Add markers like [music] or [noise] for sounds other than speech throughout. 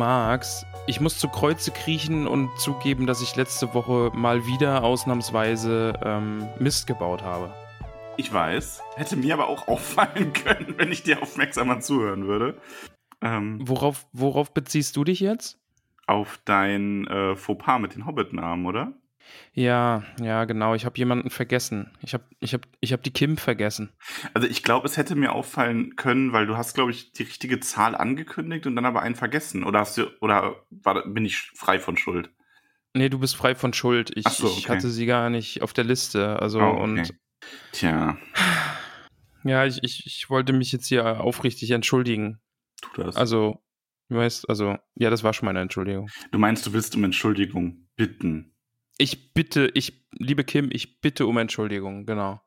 Max, ich muss zu Kreuze kriechen und zugeben, dass ich letzte Woche mal wieder ausnahmsweise ähm, Mist gebaut habe. Ich weiß. Hätte mir aber auch [laughs] auffallen können, wenn ich dir aufmerksamer zuhören würde. Ähm, Worauf, worauf beziehst du dich jetzt? auf dein äh, Fauxpas mit den Hobbit-Namen, oder? Ja, ja, genau. Ich habe jemanden vergessen. Ich habe ich hab, ich hab die Kim vergessen. Also ich glaube, es hätte mir auffallen können, weil du hast, glaube ich, die richtige Zahl angekündigt und dann aber einen vergessen. Oder hast du, oder war, bin ich frei von Schuld? Nee, du bist frei von Schuld. Ich, so, ich okay. hatte sie gar nicht auf der Liste. Also Oh, okay. und Tja, ja, ich, ich, ich wollte mich jetzt hier aufrichtig entschuldigen. tu das. Also, du weißt, also, ja, das war schon meine Entschuldigung. du meinst, du willst um Entschuldigung bitten. Ich bitte, ich, liebe Kim, ich bitte um Entschuldigung, genau.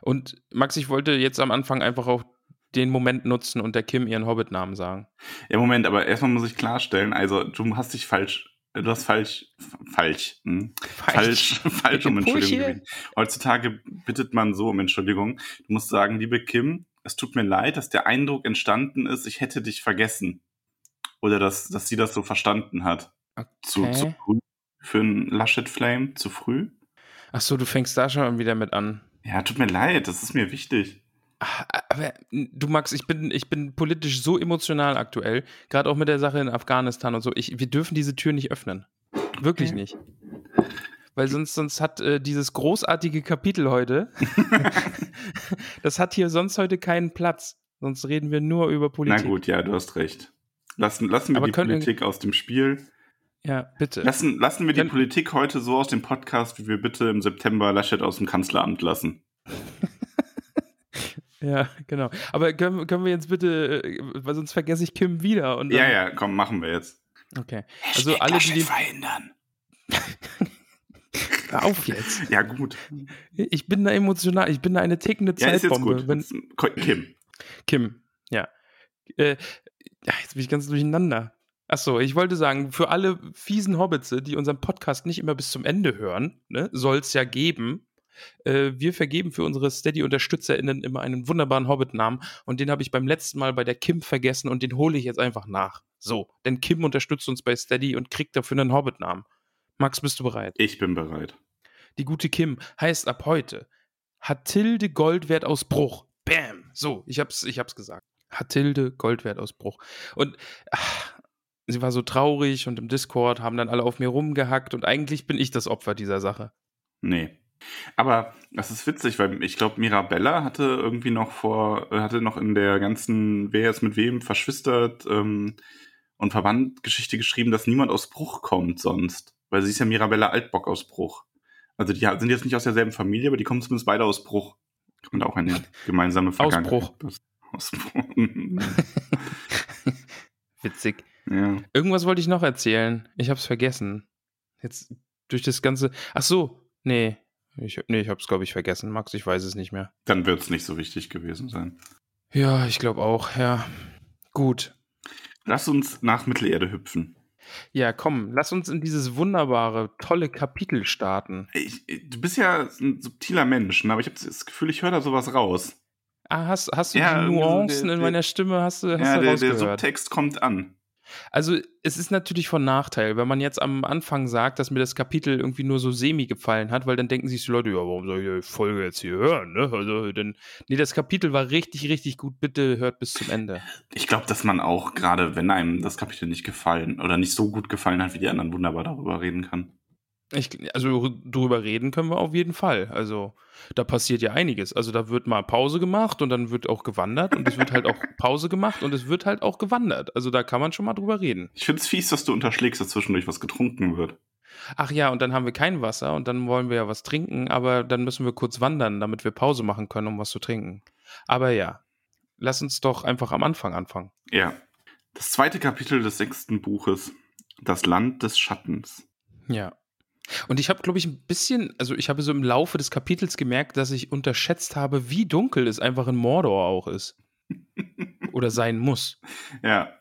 Und Max, ich wollte jetzt am Anfang einfach auch den Moment nutzen und der Kim ihren Hobbit-Namen sagen. Ja, Moment, aber erstmal muss ich klarstellen, also du hast dich falsch, du hast falsch, falsch, hm? falsch, falsch [laughs] um Entschuldigung gebeten. Heutzutage bittet man so um Entschuldigung. Du musst sagen, liebe Kim, es tut mir leid, dass der Eindruck entstanden ist, ich hätte dich vergessen. Oder dass, dass sie das so verstanden hat. Zu, Okay. zu früh für ein Laschet Flame? Zu früh? Ach so, du fängst da schon wieder mit an. Ja, tut mir leid, das ist mir wichtig. Ah, Aber du Max, ich bin, ich bin politisch so emotional aktuell, gerade auch mit der Sache in Afghanistan und so. Ich, wir dürfen diese Tür nicht öffnen. Wirklich Okay. nicht. Weil sonst, sonst hat äh, dieses großartige Kapitel heute, [laughs] [laughs] das hat hier sonst heute keinen Platz. Sonst reden wir nur über Politik. Na gut, ja, du hast recht. Lassen, lassen wir Aber die Politik aus dem Spiel. Ja, bitte. Lassen, lassen wir die Können- Politik heute so aus dem Podcast, wie wir bitte im September Laschet aus dem Kanzleramt lassen. [laughs] Ja, genau. Aber können, können wir jetzt bitte, äh, weil sonst vergesse ich Kim wieder. Und Ja, ja, komm, machen wir jetzt. Okay. Also alle, die den. verhindern. [laughs] Auf jetzt. Ja, gut. Ich bin da emotional, ich bin da eine tickende Ja, ist jetzt Zeitbombe. gut. Wenn, Kim. Kim, ja. Äh, ja, jetzt bin ich ganz durcheinander. Achso, ich wollte sagen, für alle fiesen Hobbits, die unseren Podcast nicht immer bis zum Ende hören, ne, soll es ja geben. Äh, wir vergeben für unsere Steady-UnterstützerInnen immer einen wunderbaren Hobbit-Namen und den habe ich beim letzten Mal bei der Kim vergessen und den hole ich jetzt einfach nach. So, denn Kim unterstützt uns bei Steady und kriegt dafür einen Hobbit-Namen. Max, bist du bereit? Ich bin bereit. Die gute Kim heißt ab heute Hatilde Goldwert aus Bruch. Bam. So, ich hab's, ich hab's gesagt. Hatilde Goldwert aus Bruch. Und ach, sie war so traurig und im Discord haben dann alle auf mir rumgehackt und eigentlich bin ich das Opfer dieser Sache. Nee. Aber das ist witzig, weil ich glaube, Mirabella hatte irgendwie noch vor, äh, hatte noch in der ganzen Wer ist mit wem verschwistert ähm, und Verwandtgeschichte geschrieben, dass niemand aus Bruch kommt sonst. Weil sie ist ja Mirabella Altbock aus Bruch. Also die sind jetzt nicht aus derselben Familie, aber die kommen zumindest beide aus Bruch. Und auch eine [laughs] gemeinsame Vergangenheit. Bruch. Aus Bruch. [laughs] [laughs] Witzig. Ja. Irgendwas wollte ich noch erzählen. Ich hab's vergessen. Jetzt durch das ganze. Ach so, nee. Ich, nee, ich hab's, glaube ich, vergessen. Max, ich weiß es nicht mehr. Dann wird es nicht so wichtig gewesen sein. Ja, ich glaube auch, ja. Gut. Lass uns nach Mittelerde hüpfen. Ja, komm, lass uns in dieses wunderbare, tolle Kapitel starten. Ich, du bist ja ein subtiler Mensch, ne? aber ich habe das Gefühl, ich höre da sowas raus. Ah, hast, hast du Ja, die Nuancen der- in meiner Stimme, hast du, hast ja, du der, der? Subtext kommt an. Also, es ist natürlich von Nachteil, wenn man jetzt am Anfang sagt, dass mir das Kapitel irgendwie nur so semi gefallen hat, weil dann denken sich die Leute, ja, warum soll ich die Folge jetzt hier hören, ne? Also, denn, nee, das Kapitel war richtig, richtig gut. Bitte hört bis zum Ende. Ich glaube, dass man auch, gerade wenn einem das Kapitel nicht gefallen oder nicht so gut gefallen hat wie die anderen, wunderbar darüber reden kann. Ich, also drüber reden können wir auf jeden Fall. Also da passiert ja einiges. Also da wird mal Pause gemacht und dann wird auch gewandert und es wird halt auch [laughs] Pause gemacht und es wird halt auch gewandert. Also da kann man schon mal drüber reden. Ich finde es fies, dass du unterschlägst, dass zwischendurch was getrunken wird. Ach ja, und dann haben wir kein Wasser und dann wollen wir ja was trinken, aber dann müssen wir kurz wandern, damit wir Pause machen können, um was zu trinken. Aber ja, lass uns doch einfach am Anfang anfangen. Ja. Das zweite Kapitel des sechsten Buches. Das Land des Schattens. Ja. Und ich habe, glaube ich, ein bisschen, also ich habe so im Laufe des Kapitels gemerkt, dass ich unterschätzt habe, wie dunkel es einfach in Mordor auch ist. [laughs] Oder sein muss. Ja.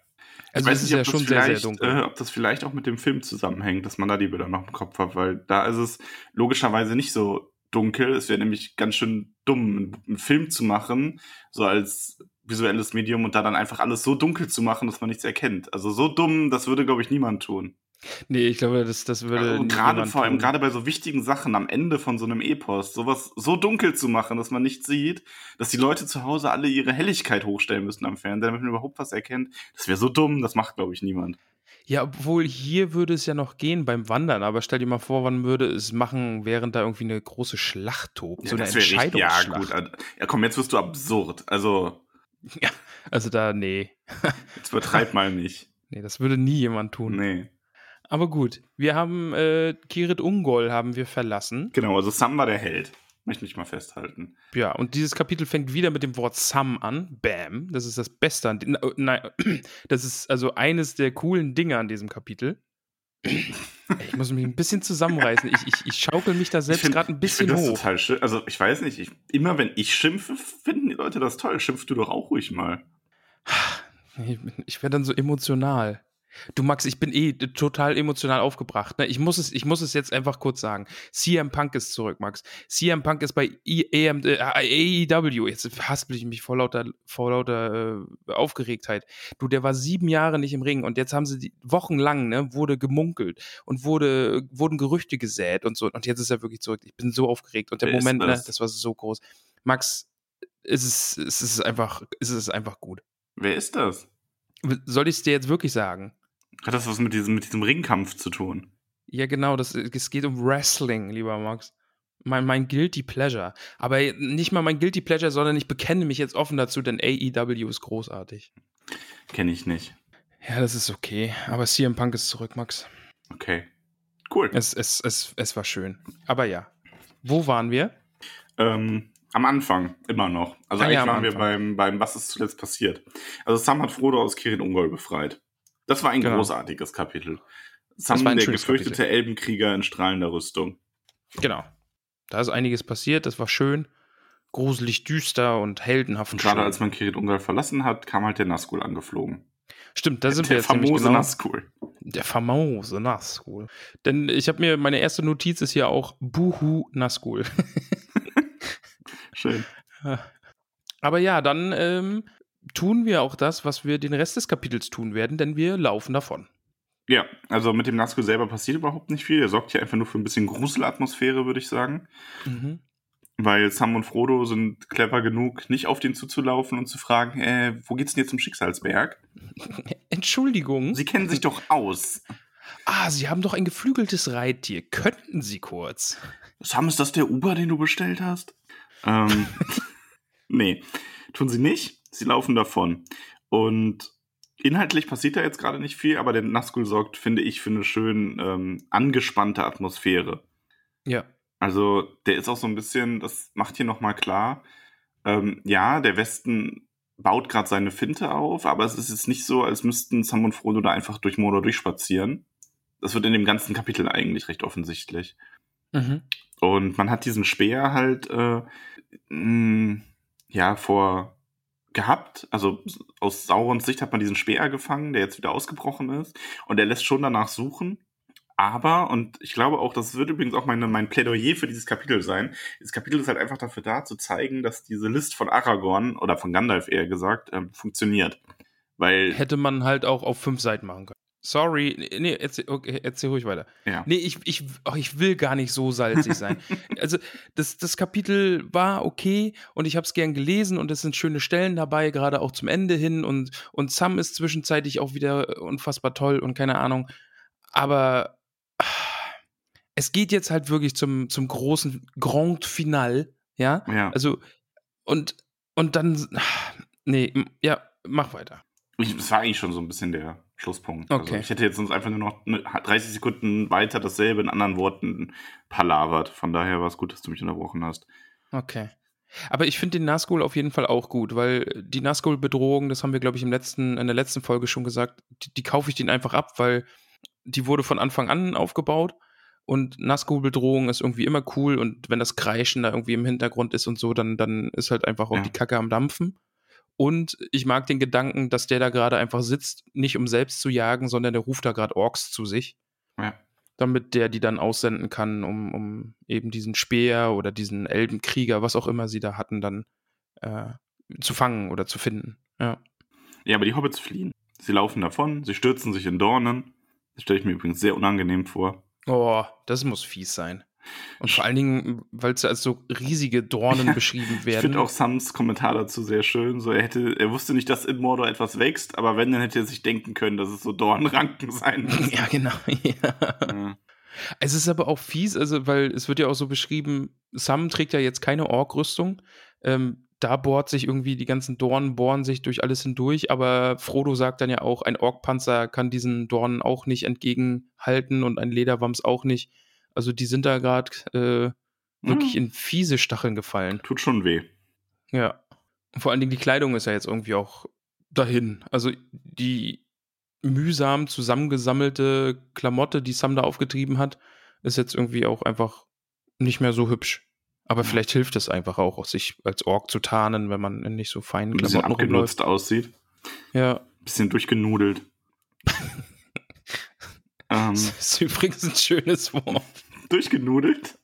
Also es ist ja schon sehr, sehr dunkel. Äh, ob das vielleicht auch mit dem Film zusammenhängt, dass man da die Bilder noch im Kopf hat, weil da ist es logischerweise nicht so dunkel. Es wäre nämlich ganz schön dumm, einen Film zu machen, so als visuelles Medium und da dann einfach alles so dunkel zu machen, dass man nichts erkennt. Also so dumm, das würde, glaube ich, niemand tun. Nee, ich glaube, das, das würde. Also gerade vor allem, gerade bei so wichtigen Sachen am Ende von so einem Epos, sowas so dunkel zu machen, dass man nichts sieht, dass die Leute zu Hause alle ihre Helligkeit hochstellen müssen am Fernseher, damit man überhaupt was erkennt. Das wäre so dumm, das macht, glaube ich, niemand. Ja, obwohl hier würde es ja noch gehen beim Wandern, aber stell dir mal vor, wann würde es machen, während da irgendwie eine große Schlacht tobt. Ja, so eine das wäre richtig, ja, Entscheidungsschlacht. gut. Ja, komm, jetzt wirst du absurd. Also, [laughs] Ja, also da, nee. jetzt übertreib [laughs] mal nicht. Nee, das würde nie jemand tun. Nee. Aber gut, wir haben äh, Kirit Ungol haben wir verlassen. Genau, also Sam war der Held. Möchte ich mal festhalten. Ja, und dieses Kapitel fängt wieder mit dem Wort Sam an. Bam. Das ist das Beste an dem. Nein, [clears throat] das ist also eines der coolen Dinge an diesem Kapitel. [laughs] Ich muss mich ein bisschen zusammenreißen. Ich, ich, ich schaukel mich da selbst gerade ein bisschen ich find hoch. Das total schön. Also, ich weiß nicht, ich, immer wenn ich schimpfe, finden die Leute das toll. Schimpf du doch auch ruhig mal. Ich, ich werde dann so emotional. Du Max, ich bin eh total emotional aufgebracht. Ne? Ich, muss es, ich muss es jetzt einfach kurz sagen. CM Punk ist zurück, Max. CM Punk ist bei E- EM, äh, AEW. Jetzt haspel ich mich vor lauter, vor lauter äh, Aufgeregtheit. Du, der war sieben Jahre nicht im Ring und jetzt haben sie die, wochenlang, ne, wurde gemunkelt und wurde, wurden Gerüchte gesät und so. Und jetzt ist er wirklich zurück. Ich bin so aufgeregt. Und der ist Moment, ne, das? das war so groß. Max, es ist, es ist einfach, es ist einfach gut. Wer ist das? Soll ich es dir jetzt wirklich sagen? Hat das was mit diesem, mit diesem Ringkampf zu tun? Ja, genau, das, es geht um Wrestling, lieber Max. Mein, mein Guilty Pleasure. Aber nicht mal mein Guilty Pleasure, sondern ich bekenne mich jetzt offen dazu, denn AEW ist großartig. Kenne ich nicht. Ja, das ist okay. Aber CM Punk ist zurück, Max. Okay. Cool. Es, es, es, es war schön. Aber ja. Wo waren wir? Ähm, am Anfang, immer noch. Also Ah eigentlich ja, waren wir Anfang. beim, beim Was ist zuletzt passiert. Also Sam hat Frodo aus Kirin Ungol befreit. Das war ein Genau. großartiges Kapitel. Sam, der gefürchtete Kapitel. Elbenkrieger in strahlender Rüstung. Genau. Da ist einiges passiert, das war schön. Gruselig düster und heldenhaft. Und gerade schön. als man Kirin Ungol verlassen hat, kam halt der Nazgul angeflogen. Stimmt, da sind der wir jetzt nämlich famose genau. Nazgul. Der famose Nazgul. Denn ich habe mir, meine erste Notiz ist hier auch Buhu Nazgul. [laughs] Schön. [laughs] Aber ja, dann ähm, tun wir auch das, was wir den Rest des Kapitels tun werden, denn wir laufen davon. Ja, also mit dem Nazgul selber passiert überhaupt nicht viel. Er sorgt hier einfach nur für ein bisschen Gruselatmosphäre, würde ich sagen. Weil Sam und Frodo sind clever genug, nicht auf den zuzulaufen und zu fragen, äh, wo geht's denn jetzt zum Schicksalsberg? [laughs] Entschuldigung. Sie kennen sich doch aus. ah, Sie haben doch ein geflügeltes Reittier. Könnten Sie kurz? Sam, ist das der Uber, den du bestellt hast? Ähm, [laughs] nee, tun sie nicht. Sie laufen davon. Und inhaltlich passiert da jetzt gerade nicht viel, aber der Nazgul sorgt, finde ich, für eine schön ähm, angespannte Atmosphäre. Ja. Also der ist auch so ein bisschen, das macht hier nochmal klar, ähm, ja, der Westen baut gerade seine Finte auf, aber es ist jetzt nicht so, als müssten Sam und Frodo da einfach durch Mordor durchspazieren. Das wird in dem ganzen Kapitel eigentlich recht offensichtlich. Mhm. Und man hat diesen Speer halt äh, mh, ja vor gehabt. Also aus Saurons Sicht hat man diesen Speer gefangen, der jetzt wieder ausgebrochen ist. Und er lässt schon danach suchen. Aber, und ich glaube auch, das wird übrigens auch meine, mein Plädoyer für dieses Kapitel sein. Dieses Kapitel ist halt einfach dafür da, zu zeigen, dass diese List von Aragorn, oder von Gandalf eher gesagt, ähm, funktioniert. Weil, Hätte man halt auch auf fünf Seiten machen können. Sorry, nee, erzähl, okay, erzähl ruhig weiter. ja. Nee, ich, ich, oh, ich will gar nicht so salzig sein. [laughs] also, das, das Kapitel war okay und ich habe es gern gelesen und es sind schöne Stellen dabei, gerade auch zum Ende hin und, und Sam ist zwischenzeitlich auch wieder unfassbar toll und keine Ahnung. Aber es geht jetzt halt wirklich zum, zum großen Grand Final, ja? Ja. Also, und, und dann, nee, ja, mach weiter. Ich, das war eigentlich schon so ein bisschen der Schlusspunkt. Also Okay. ich hätte jetzt sonst einfach nur noch ne- 30 Sekunden weiter dasselbe in anderen Worten palavert. Von daher war es gut, dass du mich unterbrochen hast. Okay. Aber ich finde den Nazgul auf jeden Fall auch gut, weil die Nazgul-Bedrohung, das haben wir, glaube ich, im letzten, in der letzten Folge schon gesagt, die, die kaufe ich denen einfach ab, weil die wurde von Anfang an aufgebaut und Nazgul-Bedrohung ist irgendwie immer cool und wenn das Kreischen da irgendwie im Hintergrund ist und so, dann, dann ist halt einfach auch Ja. die Kacke am Dampfen. Und ich mag den Gedanken, dass der da gerade einfach sitzt, nicht um selbst zu jagen, sondern der ruft da gerade Orks zu sich Ja. damit der die dann aussenden kann, um, um eben diesen Speer oder diesen Elbenkrieger, was auch immer sie da hatten, dann äh, zu fangen oder zu finden. Ja. Ja, aber die Hobbits fliehen. Sie laufen davon, sie stürzen sich in Dornen. Das stelle ich mir übrigens sehr unangenehm vor. Oh, das muss fies sein. Und vor allen Dingen, weil es als so riesige Dornen [laughs] beschrieben Ich werden. finde auch Sams Kommentar dazu sehr schön. So, er hätte, er wusste nicht, dass in Mordor etwas wächst, aber wenn, dann hätte er sich denken können, dass es so Dornranken [laughs] sein [laughs] müssen. ja, genau. Ja. Ja. Es ist aber auch fies, also, weil es wird ja auch so beschrieben, Sam trägt ja jetzt keine Ork-Rüstung. Ähm, da bohrt sich irgendwie, die ganzen Dornen bohren sich durch alles hindurch, aber Frodo sagt dann ja auch, ein Ork-Panzer kann diesen Dornen auch nicht entgegenhalten und ein Lederwams auch nicht. Also die sind da gerade äh, wirklich in fiese Stacheln gefallen. Tut schon weh. Ja. Vor allen Dingen die Kleidung ist ja jetzt irgendwie auch dahin. Also die mühsam zusammengesammelte Klamotte, die Sam da aufgetrieben hat, ist jetzt irgendwie auch einfach nicht mehr so hübsch. Aber vielleicht hilft es einfach auch, sich als Ork zu tarnen, wenn man in nicht so feinen Ein bisschen Klamotten rumläuft. abgenutzt aussieht. Ja, Ein bisschen durchgenudelt. [laughs] ähm, das ist übrigens ein schönes Wort. durchgenudelt?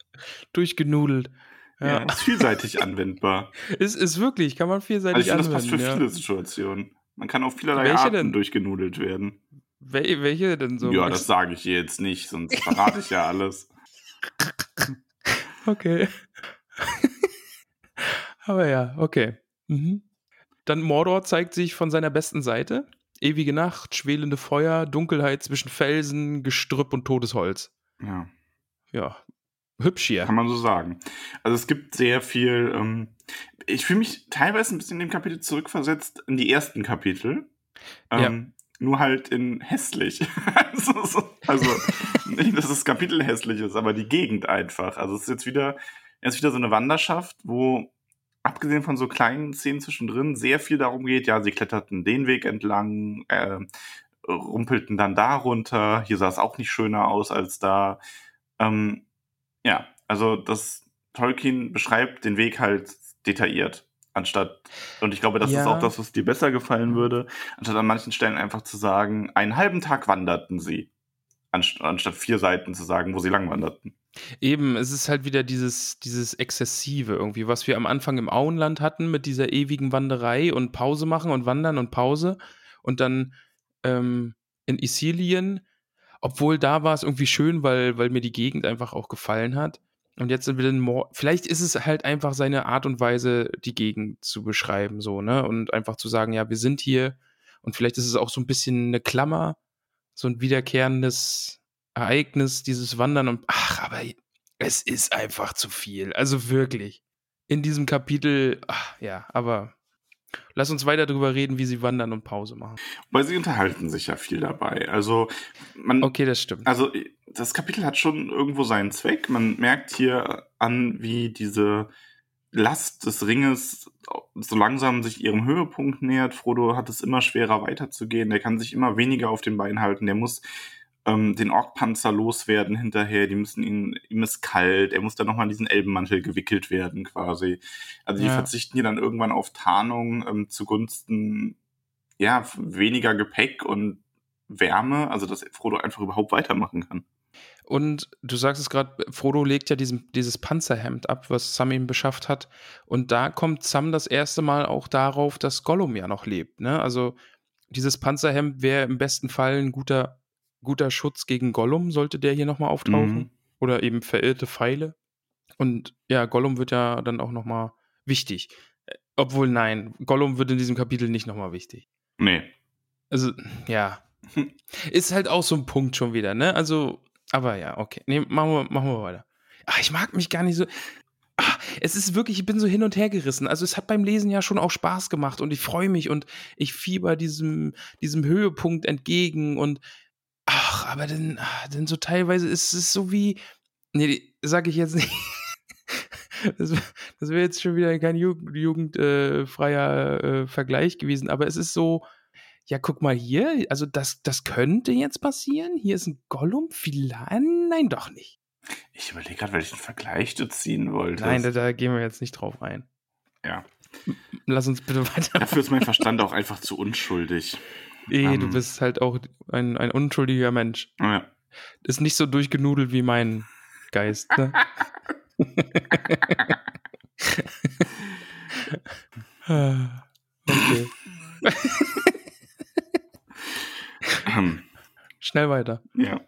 Durchgenudelt. Ja. Ja, ist vielseitig anwendbar. [laughs] ist, ist wirklich, kann man Also vielseitig ich finde, das passt für anwenden. viele ja. Situationen. Man kann auf vielerlei Welche Arten denn? durchgenudelt werden. Wel welche denn so? ja, das sage ich jetzt nicht, sonst [laughs] verrate ich ja alles. Okay. [laughs] Aber ja, okay. Mhm. Dann Mordor zeigt sich von seiner besten Seite. Ewige Nacht, schwelende Feuer, Dunkelheit zwischen Felsen, Gestrüpp und Todesholz. Ja, Ja, hübsch hier. kann man so sagen. Also es gibt sehr viel. Ähm, ich fühle mich teilweise ein bisschen in dem Kapitel zurückversetzt in die ersten Kapitel. Ähm, Nur halt in hässlich. [laughs] also, so, also nicht, dass das Kapitel hässlich ist, aber die Gegend einfach. Also es ist jetzt wieder, jetzt wieder so eine Wanderschaft, wo abgesehen von so kleinen Szenen zwischendrin sehr viel darum geht, ja, sie kletterten den Weg entlang, äh, rumpelten dann da runter, hier sah es auch nicht schöner aus als da. Ähm, ja, also das Tolkien beschreibt den Weg halt detailliert. Anstatt, und ich glaube, das Ja. ist auch das, was dir besser gefallen würde, anstatt an manchen Stellen einfach zu sagen, einen halben Tag wanderten sie. Anst anstatt vier Seiten zu sagen, wo sie lang wanderten. Eben, es ist halt wieder dieses, dieses Exzessive irgendwie, was wir am Anfang im Auenland hatten mit dieser ewigen Wanderei und Pause machen und wandern und Pause. Und dann ähm, in Isilien, obwohl da war es irgendwie schön, weil, weil mir die Gegend einfach auch gefallen hat. Und jetzt sind wir Mor Vielleicht ist es halt einfach seine Art und Weise, die Gegend zu beschreiben, so, ne? Und einfach zu sagen, ja, wir sind hier. Und vielleicht ist es auch so ein bisschen eine Klammer, so ein wiederkehrendes Ereignis, dieses Wandern und ach, aber es ist einfach zu viel. Also wirklich. In diesem Kapitel, ach, ja, aber lass uns weiter darüber reden, wie sie wandern und Pause machen. Weil sie unterhalten sich ja viel dabei. Also, man, Okay, das stimmt. Also das Kapitel hat schon irgendwo seinen Zweck. Man merkt hier an, wie diese Last des Ringes so langsam sich ihrem Höhepunkt nähert. Frodo hat es immer schwerer weiterzugehen. Der kann sich immer weniger auf den Beinen halten. Der muss ähm, den Orkpanzer loswerden hinterher. Die müssen ihn, ihm ist kalt. Er muss dann nochmal in diesen Elbenmantel gewickelt werden quasi. Also die Ja. verzichten hier dann irgendwann auf Tarnung ähm, zugunsten ja weniger Gepäck und Wärme, also dass Frodo einfach überhaupt weitermachen kann. Und du sagst es gerade, Frodo legt ja diesen, dieses Panzerhemd ab, was Sam ihm beschafft hat. Und da kommt Sam das erste Mal auch darauf, dass Gollum ja noch lebt. Ne? Also dieses Panzerhemd wäre im besten Fall ein guter, guter Schutz gegen Gollum, sollte der hier nochmal auftauchen. Mhm. Oder eben verirrte Pfeile. Und ja, Gollum wird ja dann auch nochmal wichtig. Äh, Obwohl, nein, Gollum wird in diesem Kapitel nicht nochmal wichtig. Nee. Also, ja. [laughs] Ist halt auch so ein Punkt schon wieder, ne? Also, Aber ja, okay. Nee, machen wir, machen wir weiter. Ach, ich mag mich gar nicht so. Ach, es ist wirklich, ich bin so hin und her gerissen. Also es hat beim Lesen ja schon auch Spaß gemacht und ich freue mich und ich fieber diesem, diesem Höhepunkt entgegen und ach, aber dann, ach, so teilweise ist es so wie, nee, sag ich jetzt nicht. [laughs] Das, das wäre jetzt schon wieder kein jugendfreier Jugend, äh, Vergleich gewesen, aber es ist so, ja, guck mal hier, also das, das könnte jetzt passieren. Hier ist ein Gollum, vielleicht, nein, doch nicht. Ich überlege gerade, welchen Vergleich du ziehen wolltest. Nein, da, da gehen wir jetzt nicht drauf ein. Ja. Lass uns bitte weiter. Dafür ist mein Verstand auch einfach zu unschuldig. Eh, Ähm. du bist halt auch ein, ein unschuldiger Mensch. Ja. Ist nicht so durchgenudelt wie mein Geist, ne? [laughs] [laughs] Ah, okay. [laughs] Schnell weiter. Ja.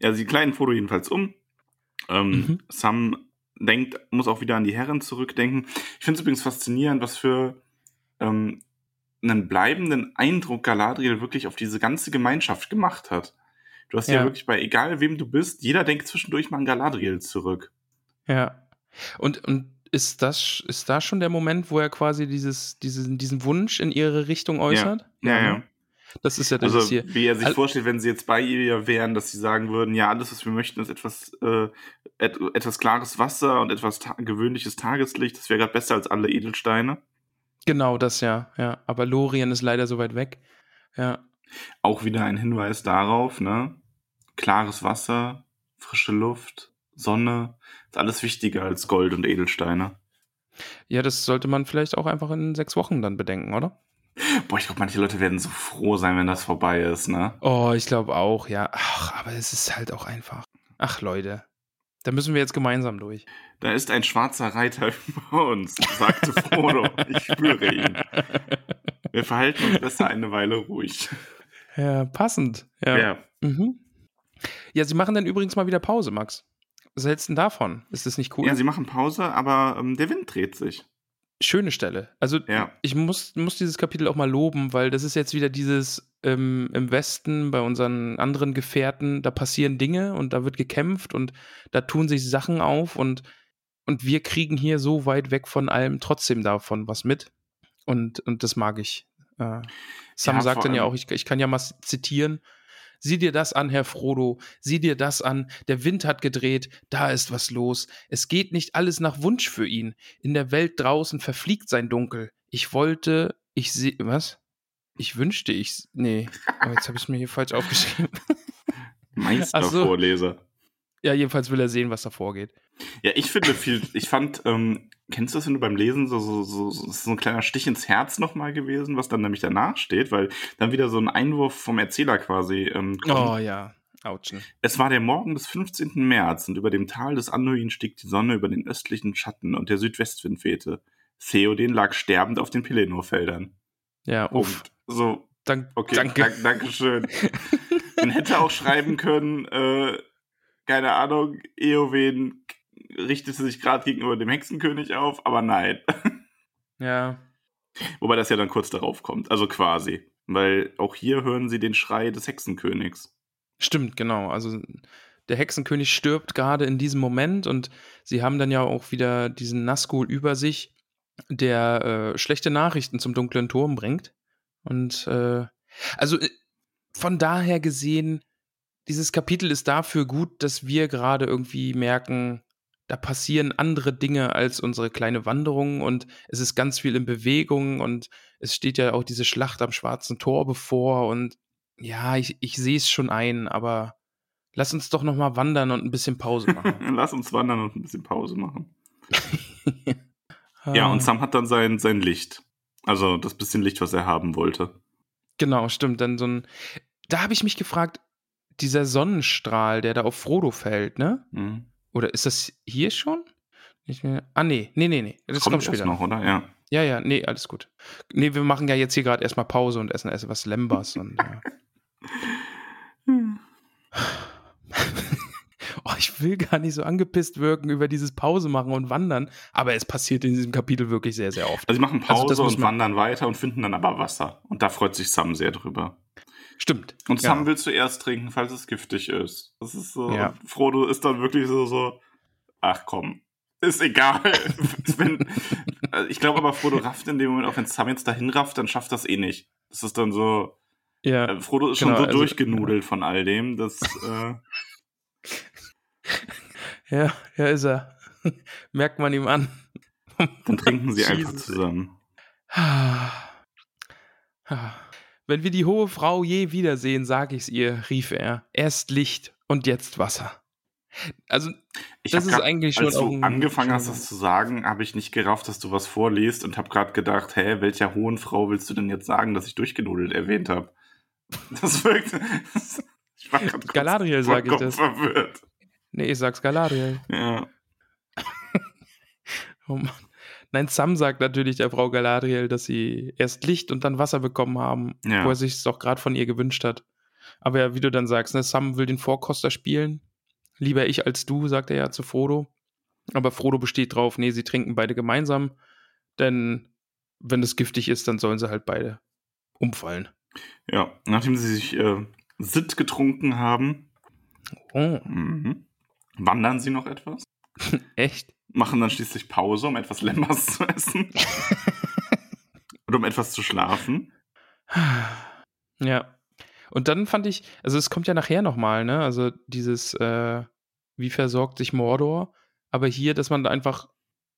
Ja, sie kleiden Frodo jedenfalls um. Ähm, Mhm. Sam denkt, muss auch wieder an die Herren zurückdenken. Ich finde es übrigens faszinierend, was für ähm, einen bleibenden Eindruck Galadriel wirklich auf diese ganze Gemeinschaft gemacht hat. Du hast ja, Ja. wirklich bei egal wem du bist, jeder denkt zwischendurch mal an Galadriel zurück. Ja. Und, und ist das, ist da schon der Moment, wo er quasi dieses, diesen, diesen Wunsch in ihre Richtung äußert? Ja, ja. ne? Das ist ja das Also, hier. wie er sich Al- vorstellt, wenn sie jetzt bei ihr wären, dass sie sagen würden, ja, alles, was wir möchten, ist etwas, äh, et etwas klares Wasser und etwas ta gewöhnliches Tageslicht. Das wäre gerade besser als alle Edelsteine. Genau das ja, ja. Aber Lorien ist leider so weit weg. Ja. Auch wieder ein Hinweis darauf, ne? Klares Wasser, frische Luft, Sonne, ist alles wichtiger als Gold und Edelsteine. Ja, das sollte man vielleicht auch einfach in sechs Wochen dann bedenken, oder? Boah, ich glaube, manche Leute werden so froh sein, wenn das vorbei ist, ne? Oh, ich glaube auch, ja. Ach, aber es ist halt auch einfach. Ach, Leute. Da müssen wir jetzt gemeinsam durch. Da ist ein schwarzer Reiter [laughs] über uns, sagte Frodo. ich spüre ihn. Wir verhalten uns besser eine Weile ruhig. Ja, passend. Ja. Ja. Mhm. Ja, sie machen dann übrigens mal wieder Pause, Max. Was hältst du denn davon? Ist das nicht cool? Ja, sie machen Pause, aber ähm, der Wind dreht sich. Schöne Stelle. Also, Ja. ich muss, muss dieses Kapitel auch mal loben, weil das ist jetzt wieder dieses ähm, im Westen bei unseren anderen Gefährten, da passieren Dinge und da wird gekämpft und da tun sich Sachen auf und, und wir kriegen hier so weit weg von allem trotzdem davon was mit. Und, und das mag ich. Äh, Sam Ja, sagt dann ja auch, ich, ich kann ja mal zitieren. Sieh dir das an, Herr Frodo. Sieh dir das an. Der Wind hat gedreht. Da ist was los. Es geht nicht alles nach Wunsch für ihn. In der Welt draußen verfliegt sein Dunkel. Ich wollte, ich sehe, was? Ich wünschte, ich, nee. Aber jetzt habe ich es mir hier falsch aufgeschrieben. [laughs] Meistervorleser. Ja, jedenfalls will er sehen, was da vorgeht. Ja, ich finde viel, ich fand, ähm, kennst du das, wenn du beim Lesen so, so, so, so, ein kleiner Stich ins Herz nochmal gewesen, was dann nämlich danach steht, weil dann wieder so ein Einwurf vom Erzähler quasi ähm, kommt. Oh ja, Autschen. Es war der Morgen des 15. März und über dem Tal des Anduin stieg die Sonne über den östlichen Schatten und der Südwestwind wehte. Theoden lag sterbend auf den Pelennor-Feldern. Ja, uff. Und so, Dank, okay, danke. Dank, danke schön. Man hätte auch schreiben können, äh, keine Ahnung, Eowen richtete sich gerade gegenüber dem Hexenkönig auf, aber nein. [laughs] Ja, Wobei das ja dann kurz darauf kommt, also quasi. Weil auch hier hören sie den Schrei des Hexenkönigs. stimmt, genau. Also der Hexenkönig stirbt gerade in diesem Moment und sie haben dann ja auch wieder diesen Nazgul über sich, der äh, schlechte Nachrichten zum dunklen Turm bringt. Und äh, also äh, von daher gesehen, dieses Kapitel ist dafür gut, dass wir gerade irgendwie merken, da passieren andere Dinge als unsere kleine Wanderung und es ist ganz viel in Bewegung und es steht ja auch diese Schlacht am Schwarzen Tor bevor und ja, ich, ich sehe es schon ein, aber lass uns doch noch mal wandern und ein bisschen Pause [laughs] machen. Lass uns wandern und ein bisschen Pause machen. [laughs] Ja, Ah, und Sam hat dann sein, sein Licht. Also das bisschen Licht, was er haben wollte. Genau, stimmt. Dann so ein. Da habe ich mich gefragt, dieser Sonnenstrahl, der da auf Frodo fällt, ne? Mhm. Oder ist das hier schon? Ah, nee, nee, nee, nee. Das kommt, Kommt später. noch, oder? Ja. Ja, ja, nee, alles gut. Nee, wir machen ja jetzt hier gerade erstmal Pause und essen essen was Lembas und ja. [laughs] oh, ich will gar nicht so angepisst wirken über dieses Pause machen und wandern, aber es passiert in diesem Kapitel wirklich sehr, sehr oft. Also sie machen Also Pause muss und wandern weiter und finden dann aber Wasser. Und da freut sich Sam sehr drüber. Stimmt. Und ja. Sam will zuerst trinken, falls es giftig ist. Das ist so. Ja. Frodo ist dann wirklich so, so, ach komm, ist egal. [laughs] wenn, also ich glaube aber, Frodo rafft in dem Moment, auch wenn Sam jetzt dahin rafft, dann schafft das eh nicht. Das ist dann so. Ja. Äh, Frodo ist Genau, schon so also- durchgenudelt von all dem, dass. Äh, Ja, ja, ist er. [laughs] Merkt man ihm an. dann trinken sie einfach [laughs] zusammen. Wenn wir die hohe Frau je wiedersehen, sag ich's ihr, rief er. Erst Licht und jetzt Wasser. Also, Ich Das ist grad, eigentlich schon als du angefangen hast, das zu sagen, habe ich nicht gerafft, dass du was vorliest und habe gerade gedacht, hä, welcher hohen Frau willst du denn jetzt sagen, dass ich durchgenudelt erwähnt habe? [laughs] Das wirkt. [laughs] ich war kurz Galadriel sag ich das. verwirrt. nee, ich sag's Galadriel. Ja. [laughs] Oh Mann. Nein, Sam sagt natürlich der Frau Galadriel, dass sie erst Licht und dann Wasser bekommen haben, Ja. wo er sich es doch gerade von ihr gewünscht hat. Aber ja, wie du dann sagst, ne, Sam will den Vorkoster spielen. Lieber ich als du, sagt er ja zu Frodo. Aber Frodo besteht drauf, nee, sie trinken beide gemeinsam. Denn wenn es giftig ist, dann sollen sie halt beide umfallen. ja, nachdem sie sich äh, Sitt getrunken haben, Oh, mhm, wandern sie noch etwas, [laughs] echt? Machen dann schließlich Pause, um etwas [laughs] Lembas zu essen und um etwas zu schlafen. Ja. Und dann fand ich, also es kommt ja nachher nochmal, ne? Also dieses, äh, wie versorgt sich Mordor? Aber hier, dass man einfach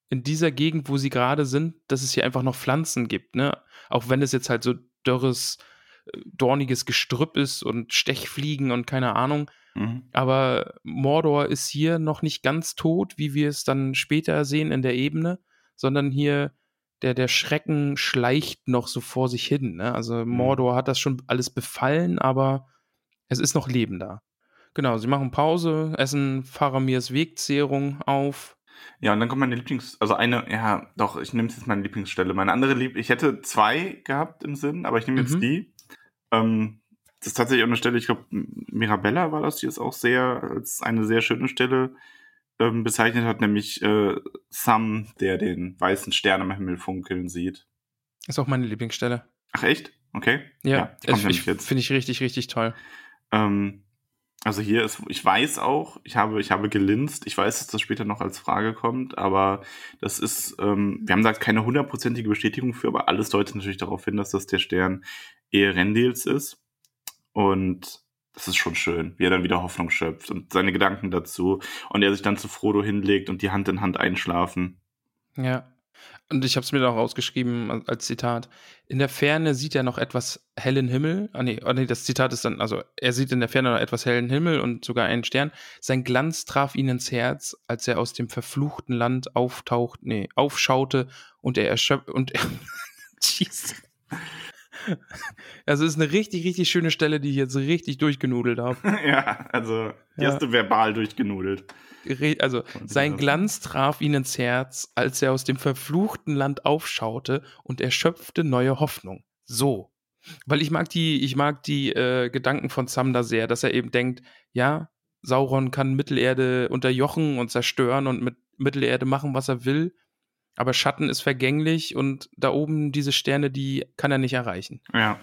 in dieser Gegend, wo sie gerade sind, dass es hier einfach noch Pflanzen gibt, ne? Auch wenn es jetzt halt so dürres, äh, dorniges Gestrüpp ist und Stechfliegen und keine Ahnung. Mhm. Aber Mordor ist hier noch nicht ganz tot, wie wir es dann später sehen in der Ebene, sondern hier der, der Schrecken schleicht noch so vor sich hin. Ne? Also Mordor hat das schon alles befallen, aber es ist noch Leben da. Genau, sie machen Pause, essen Faramirs Wegzehrung auf. Ja, und dann kommt meine Lieblings-, also eine, ja, doch, ich nehme jetzt meine Lieblingsstelle. Meine andere Lieb, ich hätte zwei gehabt im Sinn, aber ich nehme jetzt Mhm. die. Ähm, das ist tatsächlich auch eine Stelle, ich glaube, Mirabella war das, die ist auch sehr, als eine sehr schöne Stelle ähm, bezeichnet hat, nämlich äh, Sam, der den weißen Stern am Himmel funkeln sieht. Ist auch meine Lieblingsstelle. Ach, echt? Okay. Ja, die kommt ich, ich, jetzt. finde ich richtig, richtig toll. Ähm, also hier ist, ich weiß auch, ich habe, ich habe gelinst, ich weiß, dass das später noch als Frage kommt, aber das ist, ähm, wir haben da keine hundertprozentige Bestätigung für, aber alles deutet natürlich darauf hin, dass das der Stern Eärendils ist. Und das ist schon schön, wie er dann wieder Hoffnung schöpft und seine Gedanken dazu und er sich dann zu Frodo hinlegt und die Hand in Hand einschlafen. Ja. Und ich habe es mir da auch rausgeschrieben als Zitat. In der Ferne sieht er noch etwas hellen Himmel. Ah nee, ah, nee, das Zitat ist dann, also er sieht in der Ferne noch etwas hellen Himmel und sogar einen Stern. Sein Glanz traf ihn ins Herz, als er aus dem verfluchten Land auftaucht, nee, aufschaute und er erschöpft und er, [laughs] Jesus. Also es ist eine richtig, richtig schöne Stelle, die ich jetzt richtig durchgenudelt habe. [laughs] ja, also die Ja. hast du verbal durchgenudelt. Also sein Glanz traf ihn ins Herz, als er aus dem verfluchten Land aufschaute und er schöpfte neue Hoffnung. So. Weil ich mag die, ich mag die äh, Gedanken von Sam da sehr, dass er eben denkt, ja, Sauron kann Mittelerde unterjochen und zerstören und mit Mittelerde machen, was er will. Aber Schatten ist vergänglich und da oben diese Sterne, die kann er nicht erreichen. Ja,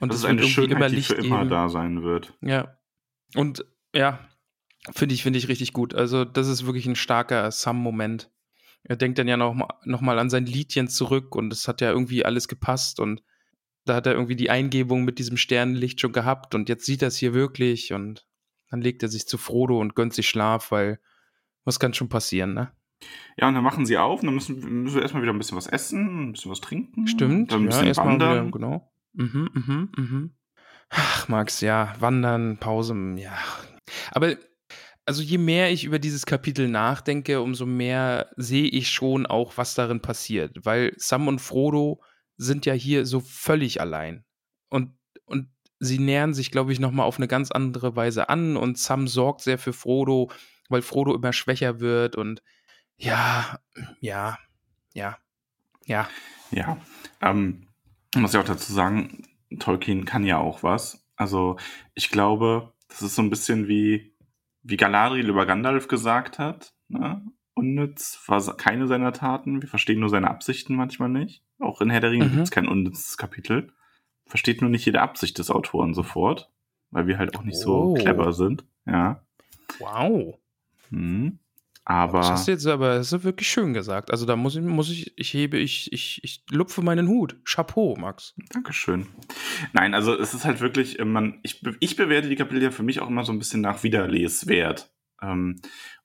Und das es ist eine Schönheit, immer die Licht für immer geben. da sein wird. Ja. Und ja, finde ich, finde ich richtig gut. Also, das ist wirklich ein starker Sam-Moment. Er denkt dann ja noch, mal- noch mal an sein Liedchen zurück und es hat ja irgendwie alles gepasst und da hat er irgendwie die Eingebung mit diesem Sternenlicht schon gehabt und jetzt sieht er es hier wirklich und dann legt er sich zu Frodo und gönnt sich Schlaf, weil was kann schon passieren, ne? Ja, und dann machen sie auf und dann müssen, müssen wir erstmal wieder ein bisschen was essen, ein bisschen was trinken. Stimmt, Dann ein ja, bisschen erstmal wandern. wieder, genau. Mhm, mhm, mhm. Ach, Max, ja, wandern, Pause, ja. Aber, also je mehr ich über dieses Kapitel nachdenke, umso mehr sehe ich schon auch, was darin passiert. Weil Sam und Frodo sind ja hier so völlig allein. Und, und sie nähern sich, glaube ich, nochmal auf eine ganz andere Weise an. Und Sam sorgt sehr für Frodo, weil Frodo immer schwächer wird. Und ja, ja, ja, ja. Ja, ähm, muss ich auch dazu sagen, Tolkien kann ja auch was. Also ich glaube, das ist so ein bisschen wie, wie Galadriel über Gandalf gesagt hat. Ne? Unnütz war keine seiner Taten. Wir verstehen nur seine Absichten manchmal nicht. Auch in Herr der Ringe Mhm. gibt es kein unnützes Kapitel. versteht nur nicht jede Absicht des Autoren sofort, weil wir halt auch nicht Oh. so clever sind. Ja. Wow. Hm. Aber Das hast du jetzt aber das ist wirklich schön gesagt. Also da muss ich, muss ich, ich hebe, ich, ich, ich lupfe meinen Hut. Chapeau, Max. Dankeschön. Nein, also es ist halt wirklich, äh, man, ich, ich bewerte die Kapitel ja für mich auch immer so ein bisschen nach Wiederleswert. Ähm,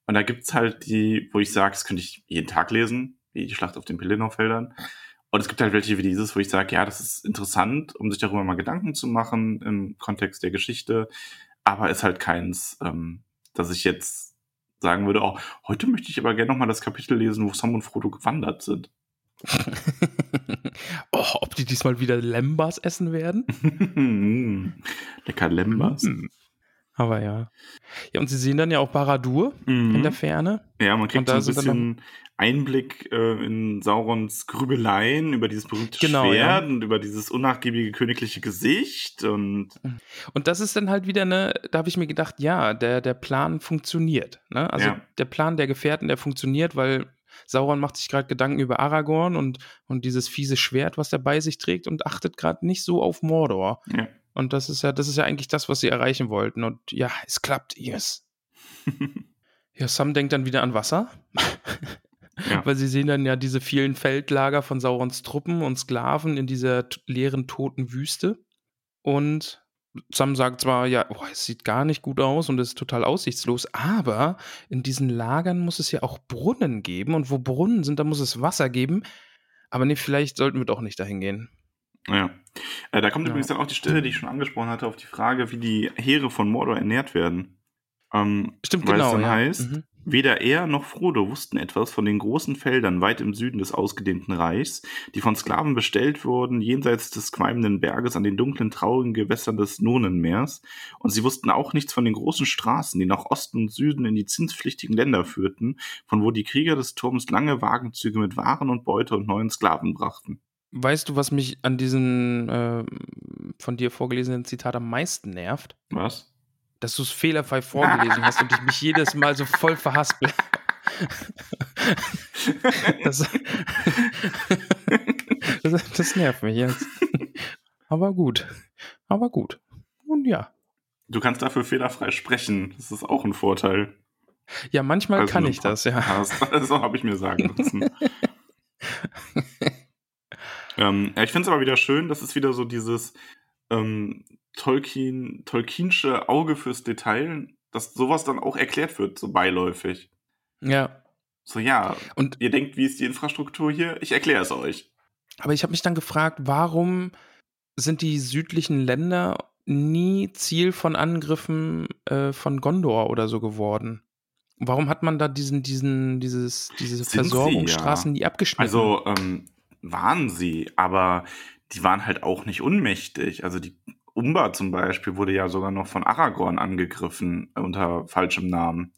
und da gibt's halt die, wo ich sage, das könnte ich jeden Tag lesen, wie die Schlacht auf den Pelennor-Feldern. Und es gibt halt welche wie dieses, wo ich sage, ja, das ist interessant, um sich darüber mal Gedanken zu machen im Kontext der Geschichte, aber ist halt keins, ähm, dass ich jetzt sagen würde, oh, heute möchte ich aber gerne noch mal das Kapitel lesen, wo Sam und Frodo gewandert sind. [laughs] oh, ob die diesmal wieder Lembas essen werden? [laughs] Lecker Lembas. Hm. Aber ja. Ja, und sie sehen dann ja auch Baradur Mhm. in der Ferne. Ja, man kriegt da so ein bisschen Einblick äh, in Saurons Grübeleien über dieses berühmte Genau, Schwert ja. und über dieses unnachgiebige königliche Gesicht und Und das ist dann halt wieder eine, da habe ich mir gedacht, ja, der, der Plan funktioniert. Ne? Also Ja. der Plan der Gefährten, der funktioniert, weil Sauron macht sich gerade Gedanken über Aragorn und, und dieses fiese Schwert, was er bei sich trägt und achtet gerade nicht so auf Mordor. ja. Und das ist ja, das ist ja eigentlich das, was sie erreichen wollten. Und ja, es klappt, yes. [laughs] Ja, Sam denkt dann wieder an Wasser. Ja. [laughs] Weil sie sehen dann ja diese vielen Feldlager von Saurons Truppen und Sklaven in dieser leeren, toten Wüste. Und Sam sagt zwar, ja, boah, es sieht gar nicht gut aus und es ist total aussichtslos, aber in diesen Lagern muss es ja auch Brunnen geben und wo Brunnen sind, da muss es Wasser geben. Aber nee, vielleicht sollten wir doch nicht dahin gehen. Ja. Äh, da kommt Ja. übrigens dann auch die Stelle, die ich schon angesprochen hatte, auf die Frage, wie die Heere von Mordor ernährt werden. Ähm, Stimmt, weil genau. es dann ja. heißt, Mhm. Weder er noch Frodo wussten etwas von den großen Feldern weit im Süden des ausgedehnten Reichs, die von Sklaven bestellt wurden, jenseits des qualmenden Berges an den dunklen, traurigen Gewässern des Nonenmeers, und sie wussten auch nichts von den großen Straßen, die nach Osten und Süden in die zinspflichtigen Länder führten, von wo die Krieger des Turms lange Wagenzüge mit Waren und Beute und neuen Sklaven brachten. Weißt du, was mich an diesem äh, von dir vorgelesenen Zitat am meisten nervt? Was? Dass du es fehlerfrei vorgelesen hast und ich mich jedes Mal so voll verhaspel. Das, das, das nervt mich jetzt. Aber gut. Aber gut. Und ja. Du kannst dafür fehlerfrei sprechen. Das ist auch ein Vorteil. Ja, manchmal Also kann ich das, ja. Podcast. So habe ich mir sagen lassen. [laughs] ähm, ja, ich finde es aber wieder schön, dass es wieder so dieses ähm, Tolkien, Tolkiensche Auge fürs Detail, dass sowas dann auch erklärt wird, so beiläufig. Ja. So, ja, Und ihr denkt, wie ist die Infrastruktur hier? Ich erkläre es euch. Aber ich habe mich dann gefragt, warum sind die südlichen Länder nie Ziel von Angriffen äh, von Gondor oder so geworden? Warum hat man da diesen, diesen, dieses, diese Versorgungsstraßen ja. nie abgeschnitten? Also ähm, waren sie, aber die waren halt auch nicht unmächtig. Also die Umba zum Beispiel wurde ja sogar noch von Aragorn angegriffen äh, unter falschem Namen.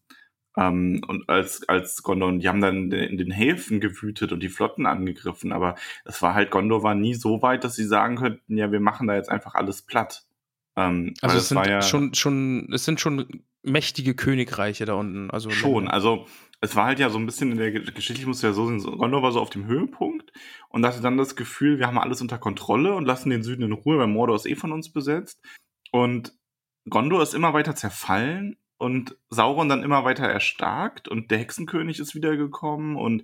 Ähm, und als, als Gondor, und die haben dann in den Häfen gewütet und die Flotten angegriffen, aber es war halt, Gondor war nie so weit, dass sie sagen könnten, ja, wir machen da jetzt einfach alles platt. Ähm, also es sind ja schon, schon, es sind schon mächtige Königreiche da unten. Also Schon, also es war halt ja so ein bisschen in der Ge- Geschichte, ich muss ja so sehen, Gondor war so auf dem Höhepunkt und hatte dann das Gefühl, wir haben alles unter Kontrolle und lassen den Süden in Ruhe, weil Mordor ist eh von uns besetzt. Und Gondor ist immer weiter zerfallen und Sauron dann immer weiter erstarkt und der Hexenkönig ist wiedergekommen und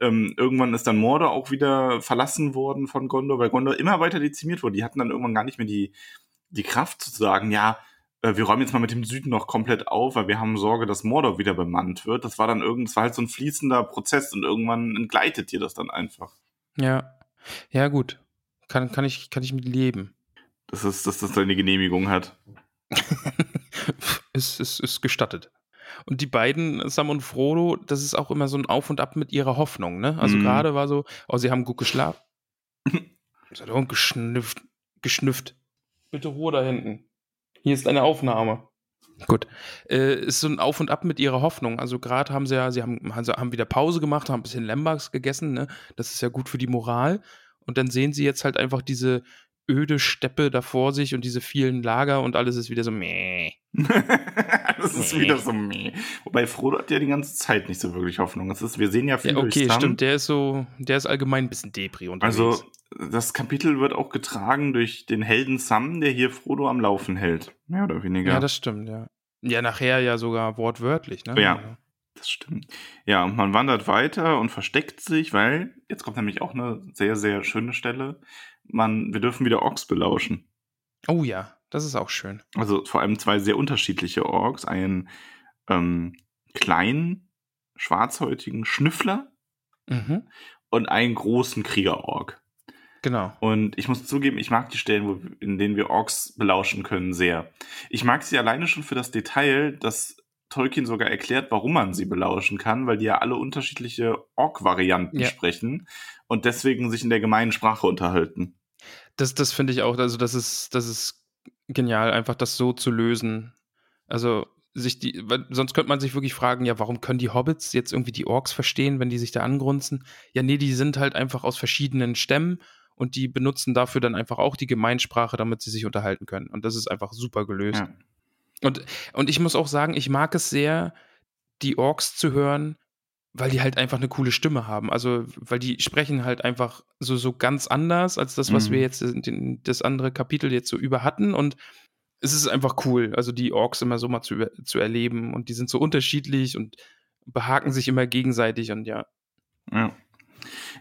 ähm, irgendwann ist dann Mordor auch wieder verlassen worden von Gondor, weil Gondor immer weiter dezimiert wurde. Die hatten dann irgendwann gar nicht mehr die, die Kraft zu sagen, ja, wir räumen jetzt mal mit dem Süden noch komplett auf, weil wir haben Sorge, dass Mordor wieder bemannt wird. Das war dann irgend, das war halt so ein fließender Prozess und irgendwann entgleitet dir das dann einfach. Ja. Ja, gut. Kann, kann, ich, kann ich mit leben. Das ist, dass das deine Genehmigung hat. [laughs] ist, ist, ist gestattet. Und die beiden, Sam und Frodo, das ist auch immer so ein Auf und Ab mit ihrer Hoffnung, ne? Also Mhm. gerade war so, oh, sie haben gut geschlafen. [laughs] Auch geschnüfft, geschnüfft. Bitte Ruhe da hinten. Hier ist eine Aufnahme. Gut. Äh, ist so ein Auf und Ab mit ihrer Hoffnung. Also gerade haben sie ja, sie haben, haben wieder Pause gemacht, haben ein bisschen Lambaks gegessen, ne? Das ist ja gut für die Moral. Und dann sehen sie jetzt halt einfach diese öde Steppe da vor sich und diese vielen Lager und alles ist wieder so meh. [laughs] das ist wieder so meh. Wobei Frodo hat ja die ganze Zeit nicht so wirklich Hoffnung. Das ist, wir sehen ja viel Ja, okay, stimmt. Der ist so, der ist allgemein ein bisschen Depri unterwegs. Also, das Kapitel wird auch getragen durch den Helden Sam, der hier Frodo am Laufen hält. Mehr oder weniger. ja, das stimmt, ja. Ja, nachher ja sogar wortwörtlich, ne? Ja. Das stimmt. Ja, und man wandert weiter und versteckt sich, weil, jetzt kommt nämlich auch eine sehr, sehr schöne Stelle. Man, wir dürfen wieder Orks belauschen. Oh ja, das ist auch schön. Also vor allem zwei sehr unterschiedliche Orks. Einen ähm, kleinen, schwarzhäutigen Schnüffler Mhm. und einen großen Kriegerork. Genau. Und ich muss zugeben, ich mag die Stellen, wo, in denen wir Orks belauschen können, sehr. Ich mag sie alleine schon für das Detail, dass Tolkien sogar erklärt, warum man sie belauschen kann, weil die ja alle unterschiedliche Ork-Varianten Ja. sprechen und deswegen sich in der gemeinen Sprache unterhalten. Das, das finde ich auch, also das ist, das ist genial, einfach das so zu lösen. Also sich die, weil sonst könnte man sich wirklich fragen, ja, warum können die Hobbits jetzt irgendwie die Orks verstehen, wenn die sich da angrunzen? Ja, nee, die sind halt einfach aus verschiedenen Stämmen und die benutzen dafür dann einfach auch die Gemeinsprache, damit sie sich unterhalten können. Und das ist einfach super gelöst. Ja. Und, und ich muss auch sagen, ich mag es sehr, die Orks zu hören, weil die halt einfach eine coole Stimme haben. Also, weil die sprechen halt einfach so, so ganz anders als das, was Mhm. wir jetzt in den, das andere Kapitel jetzt so über hatten. Und es ist einfach cool, also die Orks immer so mal zu, zu erleben. Und die sind so unterschiedlich und behaken sich immer gegenseitig und ja. Ja.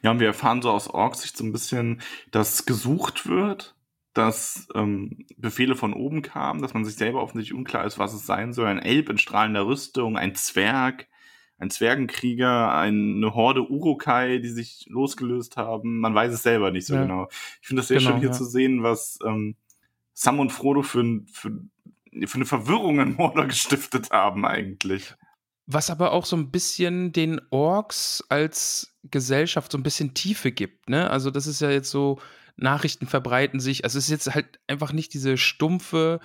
Ja, und wir erfahren so aus Orks Sicht so ein bisschen, dass gesucht wird, dass ähm, Befehle von oben kamen, dass man sich selber offensichtlich unklar ist, was es sein soll. Ein Elb in strahlender Rüstung, ein Zwerg, ein Zwergenkrieger, eine Horde Urukai, die sich losgelöst haben. Man weiß es selber nicht so Ja. genau. Ich finde das sehr Genau, schön hier ja. zu sehen, was ähm, Sam und Frodo für, für, für eine Verwirrung in Mordor gestiftet haben eigentlich. Was aber auch so ein bisschen den Orks als Gesellschaft so ein bisschen Tiefe gibt, ne? Also das ist ja jetzt so, Nachrichten verbreiten sich, also es ist jetzt halt einfach nicht diese stumpfe,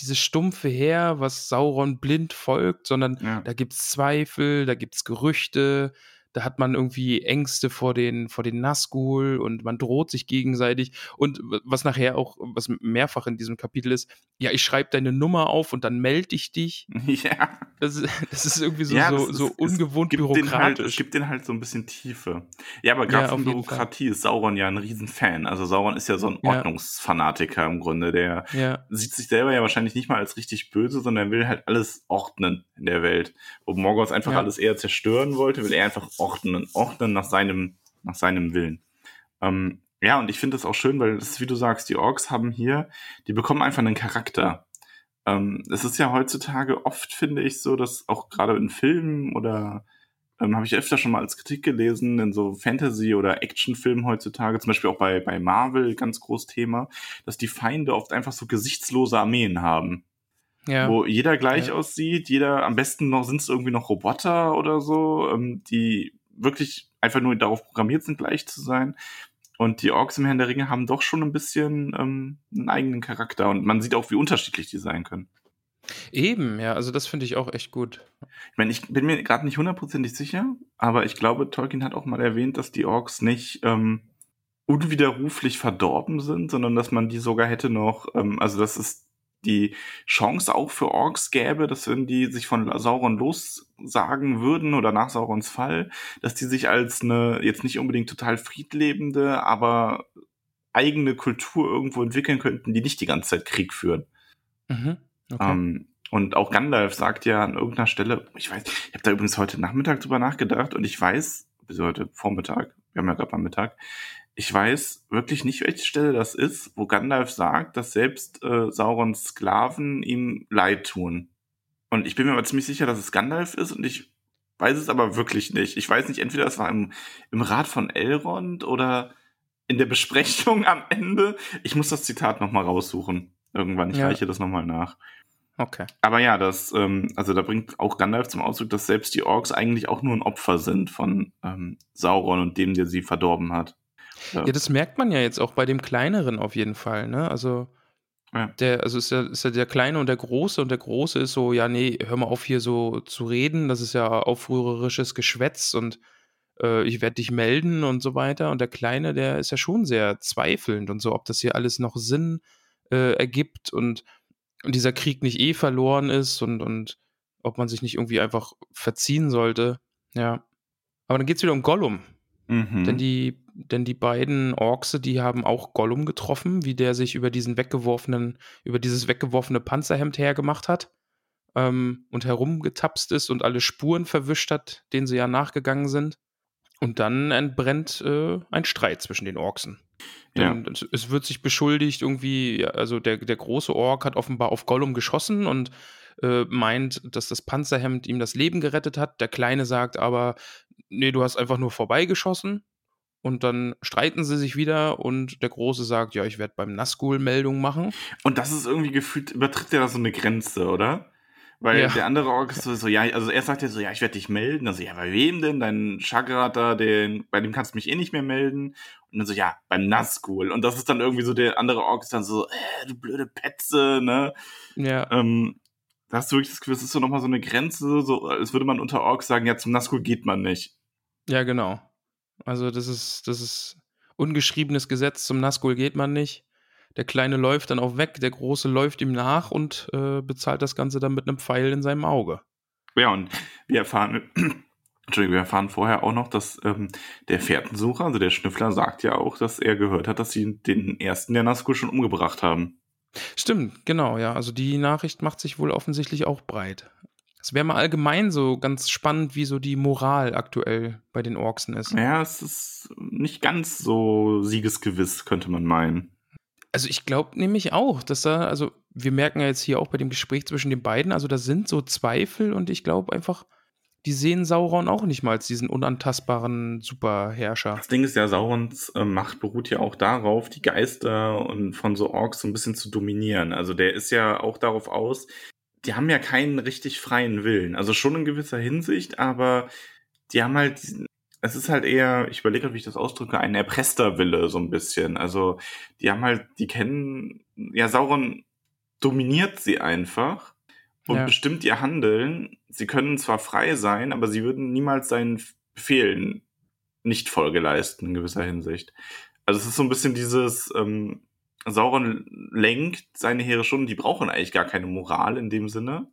dieses stumpfe Heer, was Sauron blind folgt, sondern Ja. da gibt's Zweifel, da gibt's Gerüchte, da hat man irgendwie Ängste vor den, vor den Nazgul und man droht sich gegenseitig. Und was nachher auch, was mehrfach in diesem Kapitel ist, ja, ich schreibe deine Nummer auf und dann melde ich dich. [laughs] Ja. Das ist, das ist irgendwie so, Ja, so, so ist- ungewohnt es gibt Den halt, es bürokratisch. gibt den halt so ein bisschen Tiefe. Ja, aber Ja, gerade auf von Bürokratie ist Sauron ja ein Riesenfan. Also Sauron ist ja so ein Ja. Ordnungsfanatiker im Grunde. Der ja, sieht sich selber ja wahrscheinlich nicht mal als richtig böse, sondern will halt alles ordnen in der Welt. Wo Morgoth einfach Ja. alles eher zerstören wollte, will er einfach ordnen, ordnen nach seinem, nach seinem Willen. Ähm, ja, und ich finde das auch schön, weil das ist, wie du sagst, die Orks haben hier, die bekommen einfach einen Charakter. Ähm, es ist ja heutzutage oft, finde ich, so, dass auch gerade in Filmen oder ähm, habe ich öfter schon mal als Kritik gelesen, in so Fantasy- oder Actionfilmen heutzutage, zum Beispiel auch bei, bei Marvel, ganz groß Thema, dass die Feinde oft einfach so gesichtslose Armeen haben. ja. Wo jeder gleich Ja. aussieht, jeder, am besten noch sind es irgendwie noch Roboter oder so, ähm, die wirklich einfach nur darauf programmiert sind, gleich zu sein. Und die Orks im Herrn der Ringe haben doch schon ein bisschen ähm, einen eigenen Charakter und man sieht auch, wie unterschiedlich die sein können. Eben, ja, also das finde ich auch echt gut. Ich meine, ich bin mir gerade nicht hundertprozentig sicher, aber ich glaube, Tolkien hat auch mal erwähnt, dass die Orks nicht ähm, unwiderruflich verdorben sind, sondern dass man die sogar hätte noch, ähm, also dass es die Chance auch für Orks gäbe, dass wenn die sich von Sauron lossagen würden oder nach Saurons Fall, dass die sich als eine jetzt nicht unbedingt total friedlebende, aber eigene Kultur irgendwo entwickeln könnten, die nicht die ganze Zeit Krieg führen. Mhm. Okay. Ähm, und auch Gandalf sagt ja an irgendeiner Stelle, ich weiß, ich habe da übrigens heute Nachmittag drüber nachgedacht und ich weiß, bis heute Vormittag, wir haben ja gerade mal Mittag, ich weiß wirklich nicht, welche Stelle das ist, wo Gandalf sagt, dass selbst äh, Saurons Sklaven ihm leid tun. Und ich bin mir aber ziemlich sicher, dass es Gandalf ist und ich weiß es aber wirklich nicht. Ich weiß nicht, entweder es war im, im Rat von Elrond oder in der Besprechung [laughs] am Ende. Ich muss das Zitat nochmal raussuchen. Irgendwann. Ich Ja. reiche das nochmal nach. okay. Aber ja, das, ähm, also da bringt auch Gandalf zum Ausdruck, dass selbst die Orks eigentlich auch nur ein Opfer sind von ähm, Sauron und dem, der sie verdorben hat. Ja, das merkt man ja jetzt auch bei dem Kleineren auf jeden Fall, ne? Also, Ja. der, also ist ja, ist ja der Kleine und der Große und der Große ist so, ja, nee, hör mal auf hier so zu reden, das ist ja aufrührerisches Geschwätz und äh, ich werde dich melden und so weiter. Und der Kleine, der ist ja schon sehr zweifelnd und so, ob das hier alles noch Sinn äh, ergibt und, und dieser Krieg nicht eh verloren ist und, und ob man sich nicht irgendwie einfach verziehen sollte. Ja. Aber dann geht es wieder um Gollum. Mhm. Denn die, denn die beiden Orkse, die haben auch Gollum getroffen, wie der sich über diesen weggeworfenen, über dieses weggeworfene Panzerhemd hergemacht hat ähm, und herumgetapst ist und alle Spuren verwischt hat, denen sie ja nachgegangen sind. Und dann entbrennt äh, ein Streit zwischen den Orksen. Denn es, es wird sich beschuldigt, irgendwie, ja, also der, der große Ork hat offenbar auf Gollum geschossen und äh, meint, dass das Panzerhemd ihm das Leben gerettet hat. Der Kleine sagt aber, nee, du hast einfach nur vorbeigeschossen. Und dann streiten sie sich wieder und der Große sagt, ja, ich werde beim Nazgul Meldung machen. Und das ist irgendwie gefühlt, übertritt ja da so eine Grenze, oder? Weil Ja. der andere Ork ist so, so, ja, also er sagt ja so, ja, ich werde dich melden. Also, ja, bei wem denn? Dein Chagrat da, den, bei dem kannst du mich eh nicht mehr melden. Und dann so, ja, beim Nazgul. Und das ist dann irgendwie so, der andere Ork ist dann so, äh, du blöde Petze, ne? Ja, Ähm, da hast du wirklich das Gefühl, es ist so nochmal so eine Grenze, so, als würde man unter Orks sagen, ja, zum Nazgul geht man nicht. ja, genau. Also das ist, das ist ungeschriebenes Gesetz, zum Nazgul geht man nicht. Der Kleine läuft dann auch weg, der Große läuft ihm nach und äh, bezahlt das Ganze dann mit einem Pfeil in seinem Auge. Ja, und wir erfahren, [clears throat] Entschuldigung, wir erfahren vorher auch noch, dass ähm, der Fährtensucher, also der Schnüffler, sagt ja auch, dass er gehört hat, dass sie den ersten der Nazgul schon umgebracht haben. Stimmt, genau, ja. Also die Nachricht macht sich wohl offensichtlich auch breit. Es wäre mal allgemein so ganz spannend, wie so die Moral aktuell bei den Orksen ist. Ja, es ist nicht ganz so siegesgewiss, könnte man meinen. Also ich glaube nämlich auch, dass da, also wir merken ja jetzt hier auch bei dem Gespräch zwischen den beiden, also da sind so Zweifel und ich glaube einfach, die sehen Sauron auch nicht mal als diesen unantastbaren Superherrscher. Das Ding ist ja, Saurons äh, Macht beruht ja auch darauf, die Geister und von so Orks so ein bisschen zu dominieren. Also der ist ja auch darauf aus, die haben ja keinen richtig freien Willen. Also schon in gewisser Hinsicht, aber die haben halt, es ist halt eher, ich überlege wie ich das ausdrücke, ein erpresster Wille so ein bisschen. Also die haben halt, die kennen, ja, Sauron dominiert sie einfach und Ja. bestimmt ihr Handeln. Sie können zwar frei sein, aber sie würden niemals seinen Befehlen nicht Folge leisten in gewisser Hinsicht. Also es ist so ein bisschen dieses, ähm, Sauron lenkt seine Heere schon, die brauchen eigentlich gar keine Moral in dem Sinne,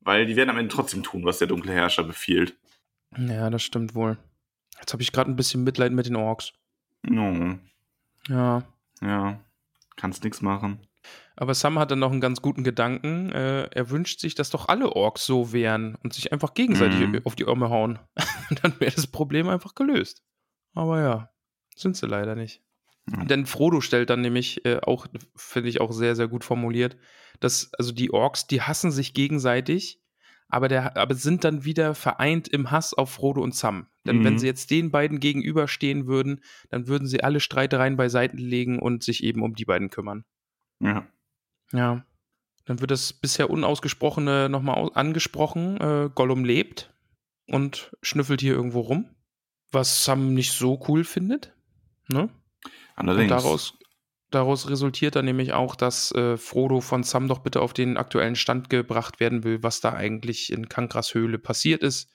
weil die werden am Ende trotzdem tun, was der dunkle Herrscher befiehlt. Ja, das stimmt wohl. Jetzt habe ich gerade ein bisschen Mitleid mit den Orks. No, Ja. ja, kannst nix machen. Aber Sam hat dann noch einen ganz guten Gedanken. Äh, er wünscht sich, dass doch alle Orks so wären und sich einfach gegenseitig Mhm. auf die Ärmel hauen. [laughs] dann wäre das Problem einfach gelöst. Aber ja, sind sie leider nicht. Ja. Denn Frodo stellt dann nämlich äh, auch, finde ich auch sehr, sehr gut formuliert, dass also die Orks, die hassen sich gegenseitig, aber, der, aber sind dann wieder vereint im Hass auf Frodo und Sam. Denn Mhm. wenn sie jetzt den beiden gegenüberstehen würden, dann würden sie alle Streitereien beiseite legen und sich eben um die beiden kümmern. Ja. Ja. Dann wird das bisher Unausgesprochene nochmal angesprochen. Äh, Gollum lebt und schnüffelt hier irgendwo rum, was Sam nicht so cool findet. Ne? Allerdings. Und daraus, daraus resultiert dann nämlich auch, dass äh, Frodo von Sam doch bitte auf den aktuellen Stand gebracht werden will, was da eigentlich in Kankras Höhle passiert ist,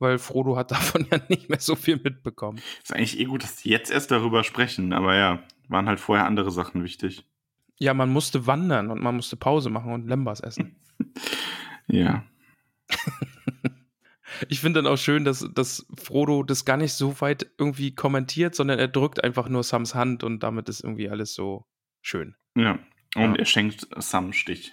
weil Frodo hat [laughs] davon ja nicht mehr so viel mitbekommen. Ist eigentlich eh gut, dass die jetzt erst darüber sprechen, aber ja, waren halt vorher andere Sachen wichtig. Ja, man musste wandern und man musste Pause machen und Lembas essen. [laughs] Ja. [laughs] Ich finde dann auch schön, dass, dass Frodo das gar nicht so weit irgendwie kommentiert, sondern er drückt einfach nur Sams Hand und damit ist irgendwie alles so schön. Ja. Und Ja. er schenkt Sam Stich.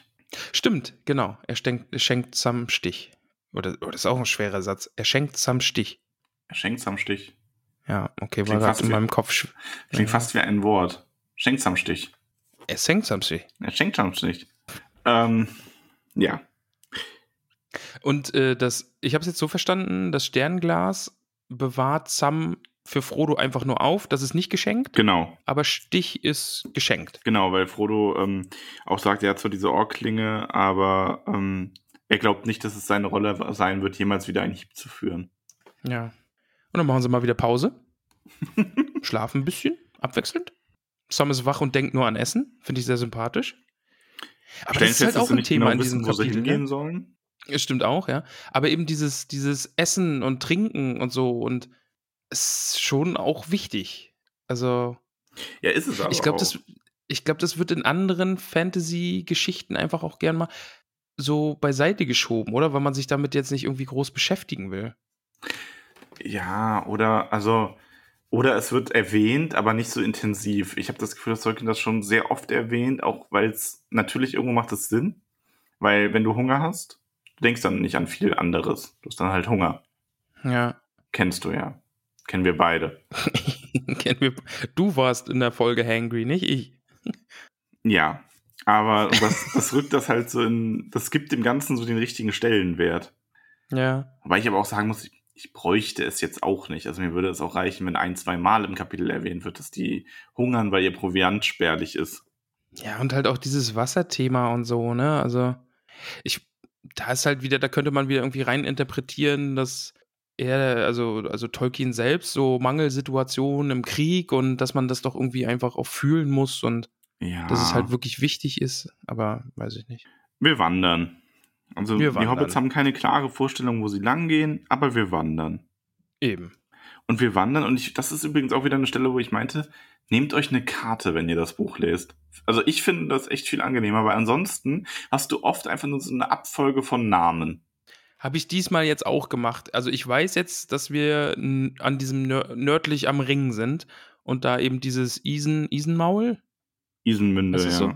Stimmt, genau. Er schenkt, er schenkt Sam Stich. Oder, oder das ist auch ein schwerer Satz. Er schenkt Sam Stich. Er schenkt Sam Stich. Ja, okay, war Klingt gerade fast in meinem Kopf. Klingt Ja. fast wie ein Wort. Schenkt Sam Stich. Er schenkt Sam Stich. Er schenkt Sam Stich. Ähm, ja. Und äh, das, ich habe es jetzt so verstanden, das Sternglas bewahrt Sam für Frodo einfach nur auf. Das ist nicht geschenkt, Genau. aber Stich ist geschenkt. Genau, weil Frodo ähm, auch sagt, er hat zwar diese Ohrklinge, aber ähm, er glaubt nicht, dass es seine Rolle sein wird, jemals wieder einen Hieb zu führen. Ja. Und dann machen sie mal wieder Pause. [laughs] Schlafen ein bisschen, abwechselnd. Sam ist wach und denkt nur an Essen. Finde ich sehr sympathisch. Aber Stellen das ist halt auch ein Thema genau in diesem wissen, wo sie Kapitel. hingehen Ne? sollen. Stimmt auch, ja. Aber eben dieses, dieses Essen und Trinken und so und ist schon auch wichtig. Also, Ja, ist es aber ich glaube, auch. das, ich glaube, das wird in anderen Fantasy-Geschichten einfach auch gern mal so beiseite geschoben, oder? Weil man sich damit jetzt nicht irgendwie groß beschäftigen will. Ja, oder also oder es wird erwähnt, aber nicht so intensiv. Ich habe das Gefühl, dass Tolkien das schon sehr oft erwähnt, auch weil es natürlich irgendwo macht es Sinn, weil wenn du Hunger hast, du denkst dann nicht an viel anderes. Du hast dann halt Hunger. Ja. Kennst du ja. Kennen wir beide. [laughs] Kennen wir. Du warst in der Folge hangry, nicht ich. Ja, aber das, das rückt das halt so in, das gibt dem Ganzen so den richtigen Stellenwert. Ja. Wobei ich aber auch sagen muss, ich, ich bräuchte es jetzt auch nicht. Also mir würde es auch reichen, wenn ein, zwei Mal im Kapitel erwähnt wird, dass die hungern, weil ihr Proviant spärlich ist. Ja, und halt auch dieses Wasserthema und so, ne? Also, ich, da ist halt wieder, da könnte man wieder irgendwie rein interpretieren, dass er, also, also Tolkien selbst so Mangelsituationen im Krieg und dass man das doch irgendwie einfach auch fühlen muss und Ja. dass es halt wirklich wichtig ist, aber weiß ich nicht. Wir wandern. Also Wir die. Hobbits haben keine klare Vorstellung, wo sie lang gehen, aber wir wandern. Eben. Und wir wandern, und ich, das ist übrigens auch wieder eine Stelle, wo ich meinte, nehmt euch eine Karte, wenn ihr das Buch lest. Also ich finde das echt viel angenehmer, weil ansonsten hast du oft einfach nur so eine Abfolge von Namen. Habe ich diesmal jetzt auch gemacht. Also ich weiß jetzt, dass wir an diesem nör nördlich am Ring sind und da eben dieses Isen, Isenmaul, Isenmünde, ja. so.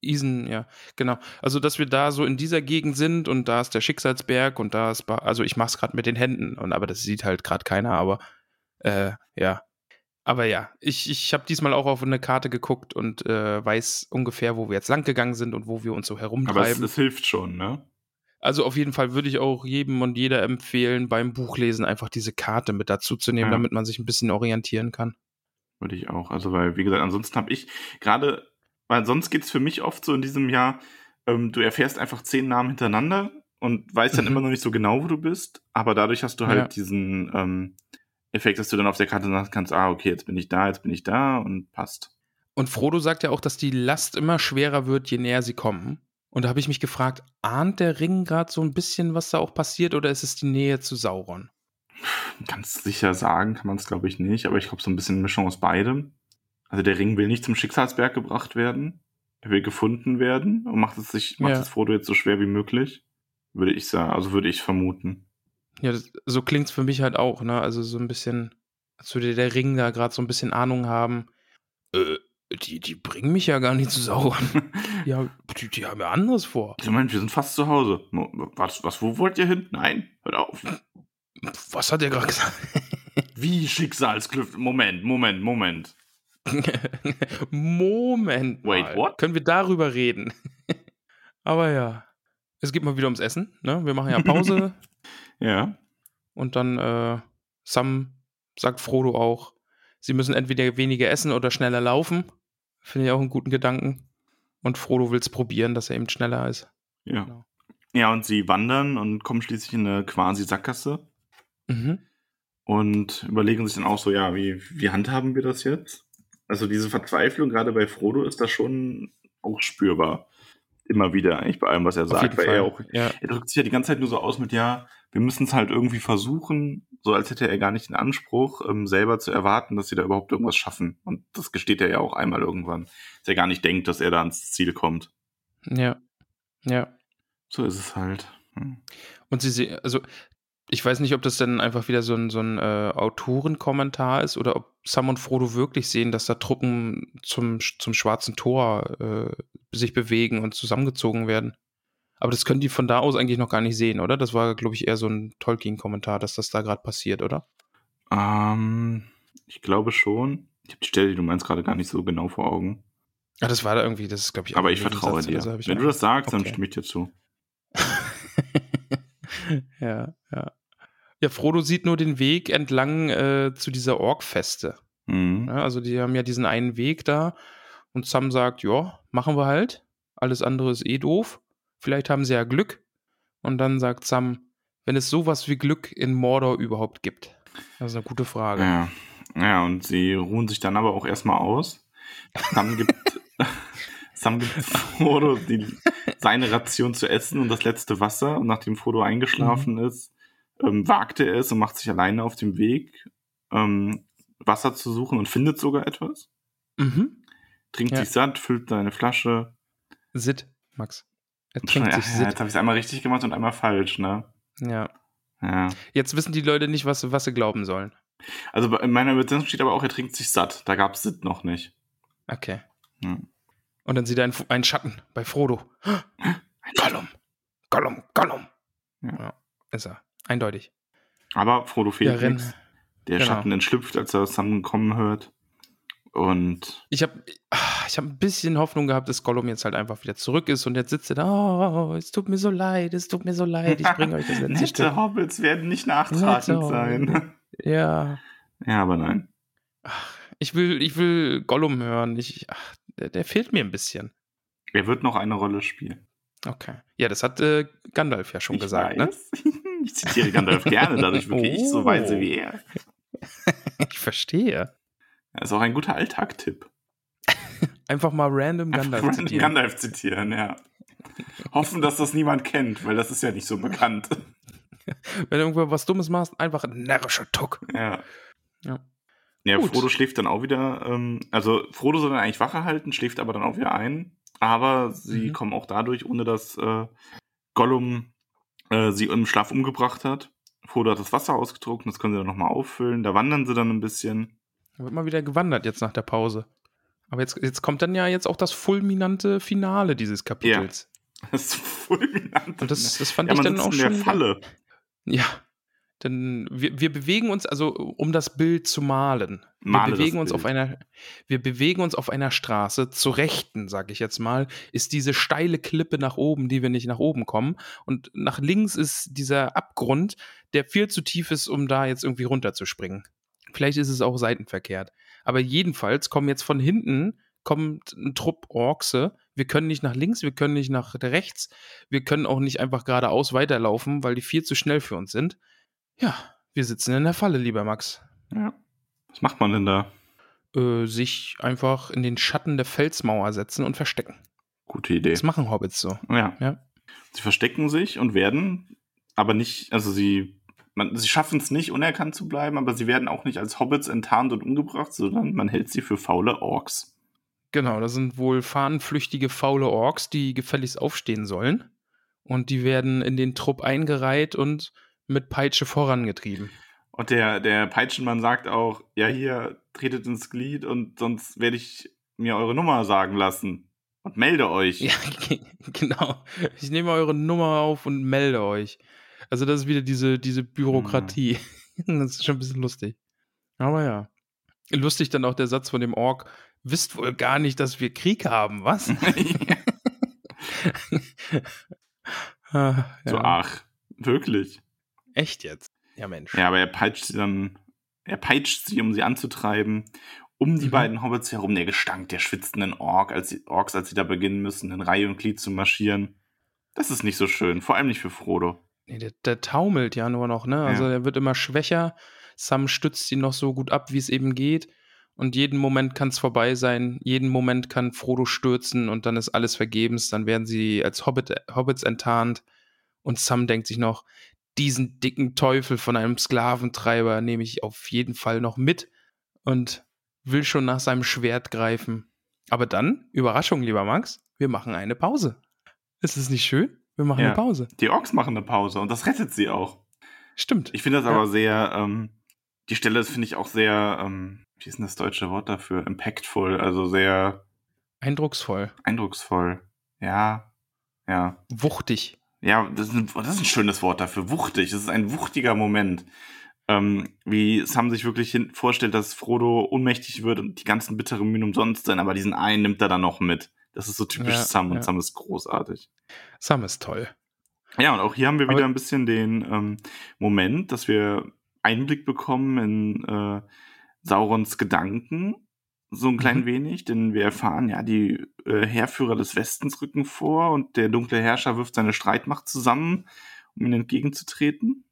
Isen, ja, genau. Also, dass wir da so in dieser Gegend sind und da ist der Schicksalsberg und da ist, Ba- also ich mach's gerade mit den Händen und aber das sieht halt gerade keiner, aber äh, ja. Aber ja, ich, ich habe diesmal auch auf eine Karte geguckt und äh, weiß ungefähr, wo wir jetzt lang gegangen sind und wo wir uns so Aber es, herumtreiben. es hilft schon, ne? also auf jeden Fall würde ich auch jedem und jeder empfehlen, beim Buchlesen einfach diese Karte mit dazu zu nehmen, Ja. damit man sich ein bisschen orientieren kann. Würde ich auch. Also, weil, wie gesagt, ansonsten habe ich gerade, weil sonst geht es für mich oft so in diesem Jahr, ähm, du erfährst einfach zehn Namen hintereinander und weißt dann Mhm. immer noch nicht so genau, wo du bist, aber dadurch hast du halt Ja. diesen ähm, Effekt, dass du dann auf der Karte sagen kannst, ah, okay, jetzt bin ich da, jetzt bin ich da und passt. Und Frodo sagt ja auch, dass die Last immer schwerer wird, je näher sie kommen. Und da habe ich mich gefragt, ahnt der Ring gerade so ein bisschen, was da auch passiert, oder ist es die Nähe zu Sauron? Ganz sicher sagen kann man es, glaube ich, nicht, aber ich glaube, so ein bisschen Mischung aus beidem. Also der Ring will nicht zum Schicksalsberg gebracht werden. Er will gefunden werden und macht es sich, macht Ja. es Frodo jetzt so schwer wie möglich. Würde ich sagen, also würde ich vermuten. Ja, das, so klingt's für mich halt auch, ne? Also so ein bisschen, als würde der Ring da gerade so ein bisschen Ahnung haben. Äh, die, die bringen mich ja gar nicht zu Sauron. [laughs] ja, die, die haben ja anderes vor. Ich meine, wir sind fast zu Hause. Was, was, wo wollt ihr hin? Nein, hört auf. Was hat er gerade gesagt? Wie Schicksalsklüfte? Moment, Moment, Moment. [laughs] Moment. Wait, mal. what? Können wir darüber reden? [laughs] Aber ja. Es geht mal wieder ums Essen. Ne? Wir machen ja Pause [laughs] Ja. und dann äh, Sam sagt Frodo auch, sie müssen entweder weniger essen oder schneller laufen. Finde ich auch einen guten Gedanken. Und Frodo will es probieren, dass er eben schneller ist. Ja. Genau. Ja, und sie wandern und kommen schließlich in eine quasi Sackgasse Mhm. und überlegen sich dann auch so, ja, wie, wie handhaben wir das jetzt? Also diese Verzweiflung gerade bei Frodo ist da schon auch spürbar. Immer wieder, eigentlich bei allem, was er Auf sagt. Weil Fall. er auch, ja. er drückt sich ja die ganze Zeit nur so aus mit, ja, wir müssen es halt irgendwie versuchen, so als hätte er gar nicht den Anspruch, ähm, selber zu erwarten, dass sie da überhaupt irgendwas schaffen. Und das gesteht er ja auch einmal irgendwann, dass er gar nicht denkt, dass er da ans Ziel kommt. ja. Ja. So ist es halt. Hm. Und sie, se- also ich weiß nicht, ob das dann einfach wieder so ein, so ein äh, Autorenkommentar ist oder ob Sam und Frodo wirklich sehen, dass da Truppen zum, zum schwarzen Tor äh, sich bewegen und zusammengezogen werden. Aber das können die von da aus eigentlich noch gar nicht sehen, oder? Das war, glaube ich, eher so ein Tolkien-Kommentar, dass das da gerade passiert, oder? Ähm, ich glaube schon. Ich habe die Stelle, die du meinst, gerade gar nicht so genau vor Augen. Ja, das war da irgendwie, das ist, glaube ich, auch Aber ich vertraue Nebensatz dir. oder so, hab ich Wenn du das sagst, dann Okay. stimme ich dir zu. [laughs] [laughs] ja, ja. Ja, Frodo sieht nur den Weg entlang äh, zu dieser Orkfeste. Mhm. Ja, also die haben ja diesen einen Weg da und Sam sagt, ja, machen wir halt. Alles andere ist eh doof. Vielleicht haben sie ja Glück. Und dann sagt Sam, wenn es sowas wie Glück in Mordor überhaupt gibt. Das ist eine gute Frage. Ja. ja, und sie ruhen sich dann aber auch erstmal aus. Sam gibt, [laughs] [laughs] Sam gibt Frodo die, seine Ration zu essen und das letzte Wasser. Und nachdem Frodo eingeschlafen Mhm. ist, ähm, wagt er es und macht sich alleine auf den Weg ähm, Wasser zu suchen und findet sogar etwas. Mhm. Trinkt Ja. sich satt, füllt seine Flasche. Sit, Max. Er Ja, trinkt sich ja, Sit. jetzt habe ich es einmal richtig gemacht und einmal falsch, ne? Ja. Ja. Jetzt wissen die Leute nicht, was, was sie glauben sollen. Also in meiner Übersetzung steht aber auch, er trinkt sich satt. Da gab es Sit noch nicht. Okay. Hm. Und dann sieht er einen, einen Schatten bei Frodo. Gollum. Gollum. Gollum. Ja. Ja. Ist er. Eindeutig. Aber Frodo Ja, fehlt renn. nichts. Der Genau. Schatten entschlüpft, als er Sam kommen hört. Und Ich habe ich hab ein bisschen Hoffnung gehabt, dass Gollum jetzt halt einfach wieder zurück ist und jetzt sitzt er da, oh, es tut mir so leid, es tut mir so leid, ich bringe euch das letzte [laughs] nette Stück. Hobbits werden nicht nachtragend sein. Ja, ja, aber nein. ich will, ich will Gollum hören. Ich, ach, der, der fehlt mir ein bisschen. Er wird noch eine Rolle spielen. Okay. Ja, das hat äh, Gandalf ja schon ich gesagt, ne? weiß. [laughs] Ich zitiere Gandalf gerne, dadurch wirke ich so Oh. weise wie er. [laughs] Ich verstehe. Das ist auch ein guter Alltag-Tipp. Einfach mal random Einfach Gandalf random zitieren. Gandalf zitieren, ja. Hoffen, dass das niemand kennt, weil das ist ja nicht so bekannt. [laughs] Wenn du irgendwo was Dummes machst, einfach ein närrischer Tuck. Ja. Ja. Ja, Gut. Frodo schläft dann auch wieder. Ähm, also Frodo soll dann eigentlich Wache halten, schläft aber dann auch wieder ein. Aber sie Mhm. kommen auch dadurch, ohne dass äh, Gollum äh, sie im Schlaf umgebracht hat. Frodo hat das Wasser ausgetrunken, das können sie dann nochmal auffüllen. Da wandern sie dann ein bisschen. Da wird mal wieder gewandert jetzt nach der Pause. Aber jetzt, jetzt kommt dann ja jetzt auch das fulminante Finale dieses Kapitels. [laughs] Das ist fulminant. Und das, das fand ja, ich dann auch in schon. der Falle. Ja. Denn wir, wir bewegen uns, also um das Bild zu malen, Male wir bewegen uns Bild. auf einer, wir bewegen uns auf einer Straße. Zur Rechten, sag ich jetzt mal, ist diese steile Klippe nach oben, die wir nicht nach oben kommen. Und nach links ist dieser Abgrund, der viel zu tief ist, um da jetzt irgendwie runterzuspringen. Vielleicht ist es auch seitenverkehrt. Aber jedenfalls kommen jetzt von hinten kommt ein Trupp Orkse. Wir können nicht nach links, wir können nicht nach rechts, wir können auch nicht einfach geradeaus weiterlaufen, weil die viel zu schnell für uns sind. Ja, wir sitzen in der Falle, lieber Max. Ja. Was macht man denn da? Äh, sich einfach in den Schatten der Felsmauer setzen und verstecken. Gute Idee. Das machen Hobbits so. Ja. Ja. Sie verstecken sich und werden, aber nicht, also sie, man, sie schaffen es nicht, unerkannt zu bleiben, aber sie werden auch nicht als Hobbits enttarnt und umgebracht, sondern man hält sie für faule Orks. Genau, das sind wohl fahnenflüchtige, faule Orks, die gefälligst aufstehen sollen. Und die werden in den Trupp eingereiht und mit Peitsche vorangetrieben. Und der, der Peitschenmann sagt auch, ja, hier, tretet ins Glied und sonst werde ich mir eure Nummer sagen lassen. Und melde euch. Ja, [laughs] genau. Ich nehme eure Nummer auf und melde euch. Also das ist wieder diese, diese Bürokratie. [laughs] Das ist schon ein bisschen lustig. Aber ja. Lustig dann auch der Satz von dem Ork, wisst wohl gar nicht, dass wir Krieg haben, was? [laughs] ah, So, ja. ach, wirklich. Echt jetzt? Ja, Mensch. Ja, aber er peitscht sie dann, er peitscht sie, um sie anzutreiben. Um die Mhm. beiden Hobbits herum der Gestank der schwitzenden Ork, als sie, Orks, als sie da beginnen müssen, in Reihe und Glied zu marschieren. Das ist nicht so schön, vor allem nicht für Frodo. Nee, der, der taumelt ja nur noch, ne? Also Ja. er wird immer schwächer. Sam stützt ihn noch so gut ab, wie es eben geht. Und jeden Moment kann es vorbei sein. Jeden Moment kann Frodo stürzen und dann ist alles vergebens. Dann werden sie als Hobbit, Hobbits enttarnt. Und Sam denkt sich noch, diesen dicken Teufel von einem Sklaventreiber nehme ich auf jeden Fall noch mit und will schon nach seinem Schwert greifen. Aber dann, Überraschung, lieber Max, wir machen eine Pause. Ist es nicht schön? Wir machen Ja. eine Pause. Die Orks machen eine Pause und das rettet sie auch. Stimmt. Ich finde das Ja. aber sehr, ähm, die Stelle finde ich auch sehr, ähm, wie ist denn das deutsche Wort dafür? Impactful, also sehr Eindrucksvoll. eindrucksvoll. Ja, ja. Wuchtig. Ja, das ist, ein, das ist ein schönes Wort dafür. Wuchtig. Das ist ein wuchtiger Moment. Ähm, wie Sam sich wirklich hin vorstellt, dass Frodo ohnmächtig wird und die ganzen bitteren Mühen umsonst sind, aber diesen einen nimmt er dann noch mit. Das ist so typisch Ja, Sam und ja. Sam ist großartig. Sam ist toll. Ja, und auch hier haben wir Aber- wieder ein bisschen den ähm, Moment, dass wir Einblick bekommen in äh, Saurons Gedanken. So ein klein Mhm. wenig, denn wir erfahren, ja, die äh, Heerführer des Westens rücken vor und der dunkle Herrscher wirft seine Streitmacht zusammen, um ihnen entgegenzutreten.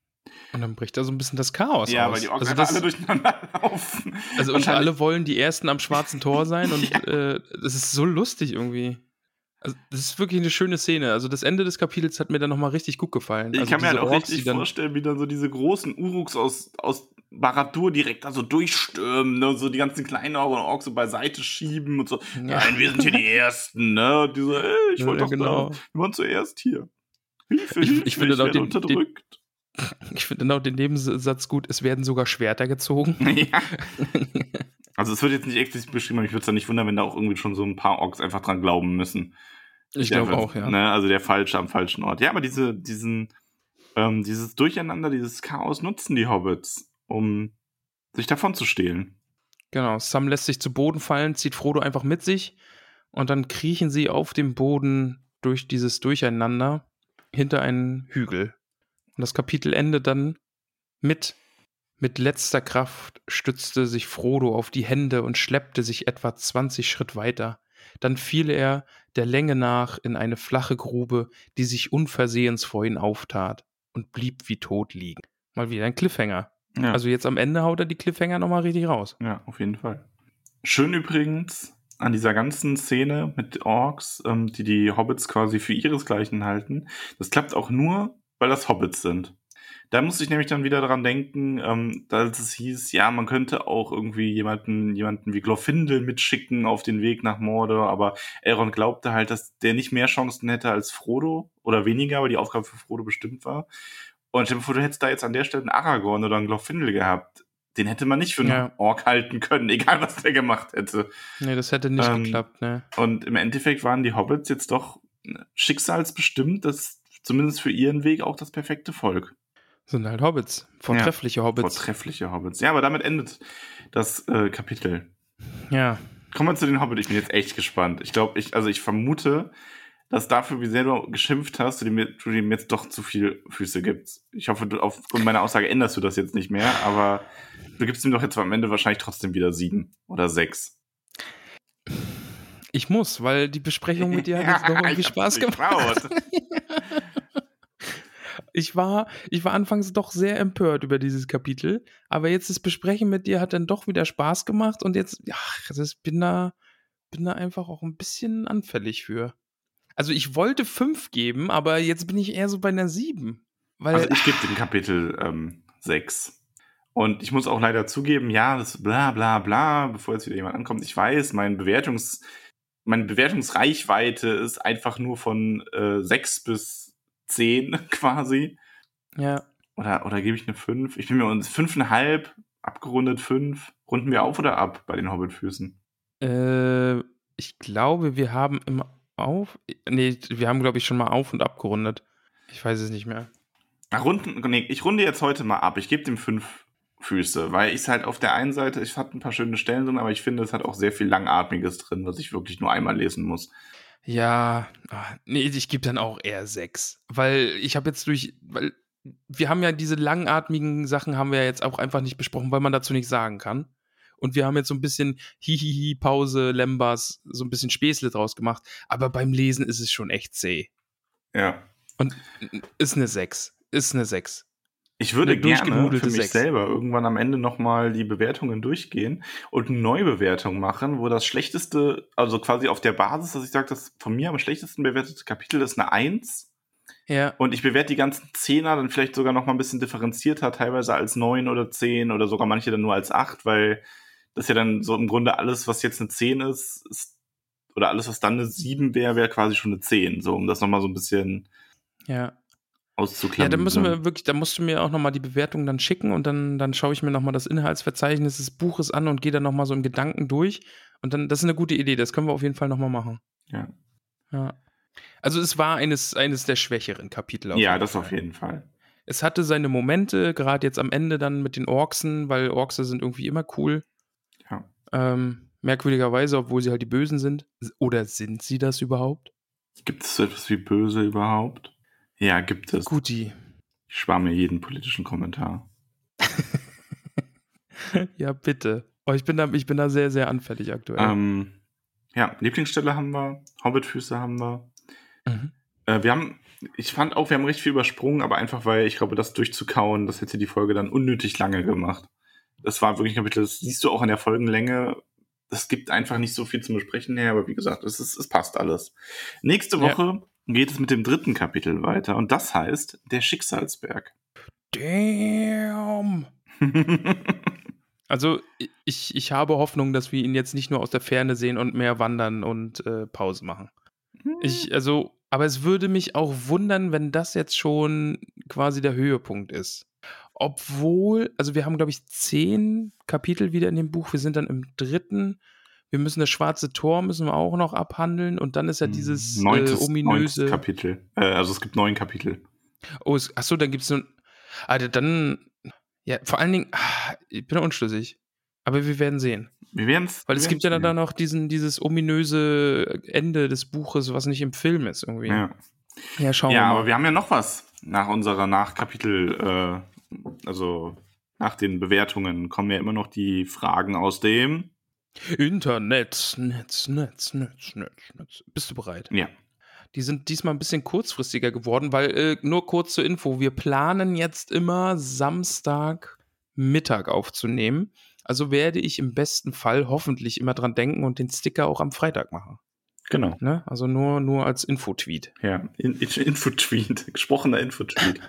Und dann bricht da so ein bisschen das Chaos ja, aus. weil die Orks also, einfach das, alle durcheinander laufen. also und alle wollen die Ersten am schwarzen Tor sein und [laughs] Ja. äh, das ist so lustig irgendwie. Also, das ist wirklich eine schöne Szene. Also das Ende des Kapitels hat mir dann nochmal richtig gut gefallen. Ich also kann mir halt auch Orks, richtig vorstellen, wie dann so diese großen Uruks aus, aus Baradur direkt da so durchstürmen, ne? so die ganzen kleinen Orks Orks so beiseite schieben und so. Ja. Nein, wir sind hier die Ersten, ne? Und die so, ey, ich Ja, wollte doch genau. da, wir waren zuerst hier. Hilfe, Ich- Hilfe, ich finde auch werde den- den- unterdrückt. [laughs] Ich finde auch den Nebensatz gut, es werden sogar Schwerter gezogen. [laughs] ja. [laughs] Also es wird jetzt nicht explizit beschrieben, aber ich würde es dann nicht wundern, wenn da auch irgendwie schon so ein paar Orks einfach dran glauben müssen. Ich glaube auch, ja. Ne, also der Falsche am falschen Ort. Ja, aber diese, diesen, ähm, dieses Durcheinander, dieses Chaos nutzen die Hobbits, um sich davon zu stehlen. Genau, Sam lässt sich zu Boden fallen, zieht Frodo einfach mit sich und dann kriechen sie auf dem Boden durch dieses Durcheinander hinter einen Hügel. Und das Kapitel endet dann mit mit letzter Kraft stützte sich Frodo auf die Hände und schleppte sich etwa 20 Schritt weiter. Dann fiel er der Länge nach in eine flache Grube, die sich unversehens vor ihn auftat und blieb wie tot liegen. Mal wieder ein Cliffhanger. Ja. Also jetzt am Ende haut er die Cliffhanger nochmal richtig raus. Ja, auf jeden Fall. Schön übrigens an dieser ganzen Szene mit Orks, ähm, die die Hobbits quasi für ihresgleichen halten. Das klappt auch nur, weil das Hobbits sind. Da musste ich nämlich dann wieder dran denken, ähm, dass es hieß, ja, man könnte auch irgendwie jemanden, jemanden wie Glorfindel mitschicken auf den Weg nach Mordor, aber Elrond glaubte halt, dass der nicht mehr Chancen hätte als Frodo oder weniger, weil die Aufgabe für Frodo bestimmt war. Und stell dir vor, du hättest da jetzt an der Stelle einen Aragorn oder einen Glorfindel gehabt. Den hätte man nicht für einen Ja. Ork halten können, [laughs] egal was der gemacht hätte. Nee, das hätte nicht Ähm, geklappt, ne? Und im Endeffekt waren die Hobbits jetzt doch schicksalsbestimmt, das zumindest für ihren Weg auch das perfekte Volk. Sind halt Hobbits. Vortreffliche Hobbits. Vortreffliche Hobbits. Ja, aber damit endet das äh, Kapitel. ja. Kommen wir zu den Hobbits. Ich bin jetzt echt gespannt. Ich glaube, ich, also ich vermute, dass dafür, wie sehr du geschimpft hast, du dem, du dem jetzt doch zu viel Füße gibst. Ich hoffe, du, aufgrund meiner Aussage änderst du das jetzt nicht mehr, aber du gibst ihm doch jetzt am Ende wahrscheinlich trotzdem wieder sieben oder sechs. Ich muss, weil die Besprechung mit dir hat jetzt doch [laughs] irgendwie Spaß gemacht. [laughs] Ich war, ich war anfangs doch sehr empört über dieses Kapitel, aber jetzt das Besprechen mit dir hat dann doch wieder Spaß gemacht und jetzt, ja, das bin da, bin da einfach auch ein bisschen anfällig für. Also ich wollte fünf geben, aber jetzt bin ich eher so bei einer sieben. Weil, Also ich gebe dem Kapitel ähm, 6. Und ich muss auch leider zugeben, ja, das bla bla bla, bevor jetzt wieder jemand ankommt, ich weiß, mein Bewertungs, meine Bewertungsreichweite ist einfach nur von äh, 6 bis 10 [laughs] quasi. ja, Oder, oder gebe ich eine 5? Ich bin mir uns 5,5, abgerundet 5. Runden wir auf oder ab bei den Hobbitfüßen? äh, ich glaube, wir haben immer auf, nee, wir haben glaube ich schon mal auf und abgerundet. Ich weiß es nicht mehr. Ach, runden, nee, ich runde jetzt heute mal ab. Ich gebe dem 5 Füße, weil ich es halt auf der einen Seite, es hat ein paar schöne Stellen drin, aber ich finde, es hat auch sehr viel Langatmiges drin, was ich wirklich nur einmal lesen muss. Ja, ah, nee, ich gebe dann auch eher sechs. Weil ich habe jetzt durch, weil wir haben ja diese langatmigen Sachen haben wir ja jetzt auch einfach nicht besprochen, weil man dazu nichts sagen kann. Und wir haben jetzt so ein bisschen Hihihi, Pause, Lembas, so ein bisschen Späßle draus gemacht. Aber beim Lesen ist es schon echt zäh. Ja. Und ist eine sechs. Ist eine sechs. Ich würde Eine gerne für mich Sechs. selber irgendwann am Ende nochmal die Bewertungen durchgehen und eine Neubewertung machen, wo das schlechteste, also quasi auf der Basis, dass ich sage, das von mir am schlechtesten bewertete Kapitel ist eine 1 Ja. und ich bewerte die ganzen Zehner dann vielleicht sogar nochmal ein bisschen differenzierter, teilweise als 9 oder 10 oder sogar manche dann nur als 8, weil das ja dann so im Grunde alles, was jetzt eine 10 ist, ist oder alles, was dann eine 7 wäre, wäre quasi schon eine 10, so um das nochmal so ein bisschen Ja. auszuklammern. Ja, da müssen wir wirklich, da musst du mir auch nochmal die Bewertung dann schicken und dann, dann schaue ich mir nochmal das Inhaltsverzeichnis des Buches an und gehe dann nochmal so im Gedanken durch. Und dann, das ist eine gute Idee, das können wir auf jeden Fall nochmal machen. Ja. Ja. Also es war eines, eines der schwächeren Kapitel. Ja, das Fall. auf jeden Fall. Es hatte seine Momente, gerade jetzt am Ende dann mit den Orksen, weil Orkse sind irgendwie immer cool. Ähm, merkwürdigerweise, obwohl sie halt die Bösen sind. Oder sind sie das überhaupt? Gibt es so etwas wie böse überhaupt? Ja, gibt es. Guti. Ich spare mir jeden politischen Kommentar. [laughs] ja, bitte. Oh, ich, bin da, ich bin da sehr, sehr anfällig aktuell. Ähm, ja, Lieblingsstelle haben wir, Hobbitfüße haben wir. Mhm. Äh, wir haben, ich fand auch, wir haben recht viel übersprungen, aber einfach weil ich glaube, das durchzukauen, das hätte die Folge dann unnötig lange gemacht. Das war wirklich ein Kapitel, das siehst du auch in der Folgenlänge. Es gibt einfach nicht so viel zum Besprechen her, aber wie gesagt, es, ist, es passt alles. Nächste Ja. Woche geht es mit dem dritten Kapitel weiter und das heißt der Schicksalsberg. Damn. [laughs] Also ich, ich habe Hoffnung, dass wir ihn jetzt nicht nur aus der Ferne sehen und mehr wandern und äh, Pause machen. Ich, also, aber es würde mich auch wundern, wenn das jetzt schon quasi der Höhepunkt ist. Obwohl, also wir haben, glaube ich, zehn Kapitel wieder in dem Buch. Wir sind dann im dritten. Wir müssen das schwarze Tor müssen wir auch noch abhandeln und dann ist ja dieses neuntes, äh, ominöse. neuntes Kapitel. Äh, also es gibt neun Kapitel. Oh, es, achso, dann gibt es ein. Alter, dann. Ja, vor allen Dingen, ah, ich bin unschlüssig. Aber wir werden sehen. Wir werden's. Weil es gibt ja werden's dann noch diesen, dieses ominöse Ende des Buches, was nicht im Film ist irgendwie. Ja. Ja, schauen Ja, wir mal. aber wir haben ja noch was nach unserer Nachkapitel, äh, also nach den Bewertungen kommen ja immer noch die Fragen aus dem. Internet, Netz, Netz, Netz, Netz, Netz. Bist du bereit? Ja. Die sind diesmal ein bisschen kurzfristiger geworden, weil äh, nur kurz zur Info, wir planen jetzt immer Samstag Mittag aufzunehmen. Also werde ich im besten Fall hoffentlich immer dran denken und den Sticker auch am Freitag machen. Genau. Ne? Also nur, nur als Infotweet. Ja, in, in, Infotweet, [laughs] gesprochener Infotweet.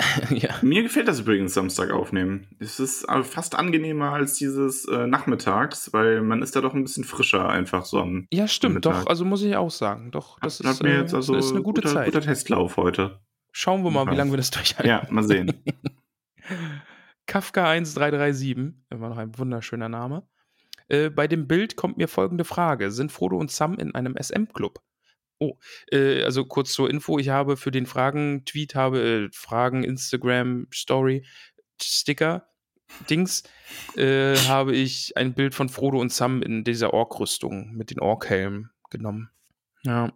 [laughs] ja. Mir gefällt das übrigens Samstag aufnehmen. Es ist fast angenehmer als dieses äh, Nachmittags, weil man ist da doch ein bisschen frischer einfach so am. ja, stimmt, Mittag. doch. Also muss ich auch sagen. Doch, das hat ist, mir äh, jetzt also ist eine gute guter, Zeit. guter Testlauf heute. Schauen wir mal, wie lange wir das durchhalten. Ja, mal sehen. [laughs] Kafka 1337, immer noch ein wunderschöner Name. Äh, bei dem Bild kommt mir folgende Frage: Sind Frodo und Sam in einem SM-Club? Oh, äh, also kurz zur Info: Ich habe für den Fragen-Tweet, habe äh, Fragen, Instagram, Story, Sticker, Dings, äh, habe ich ein Bild von Frodo und Sam in dieser Ork-Rüstung mit den Ork-Helmen genommen. Ja.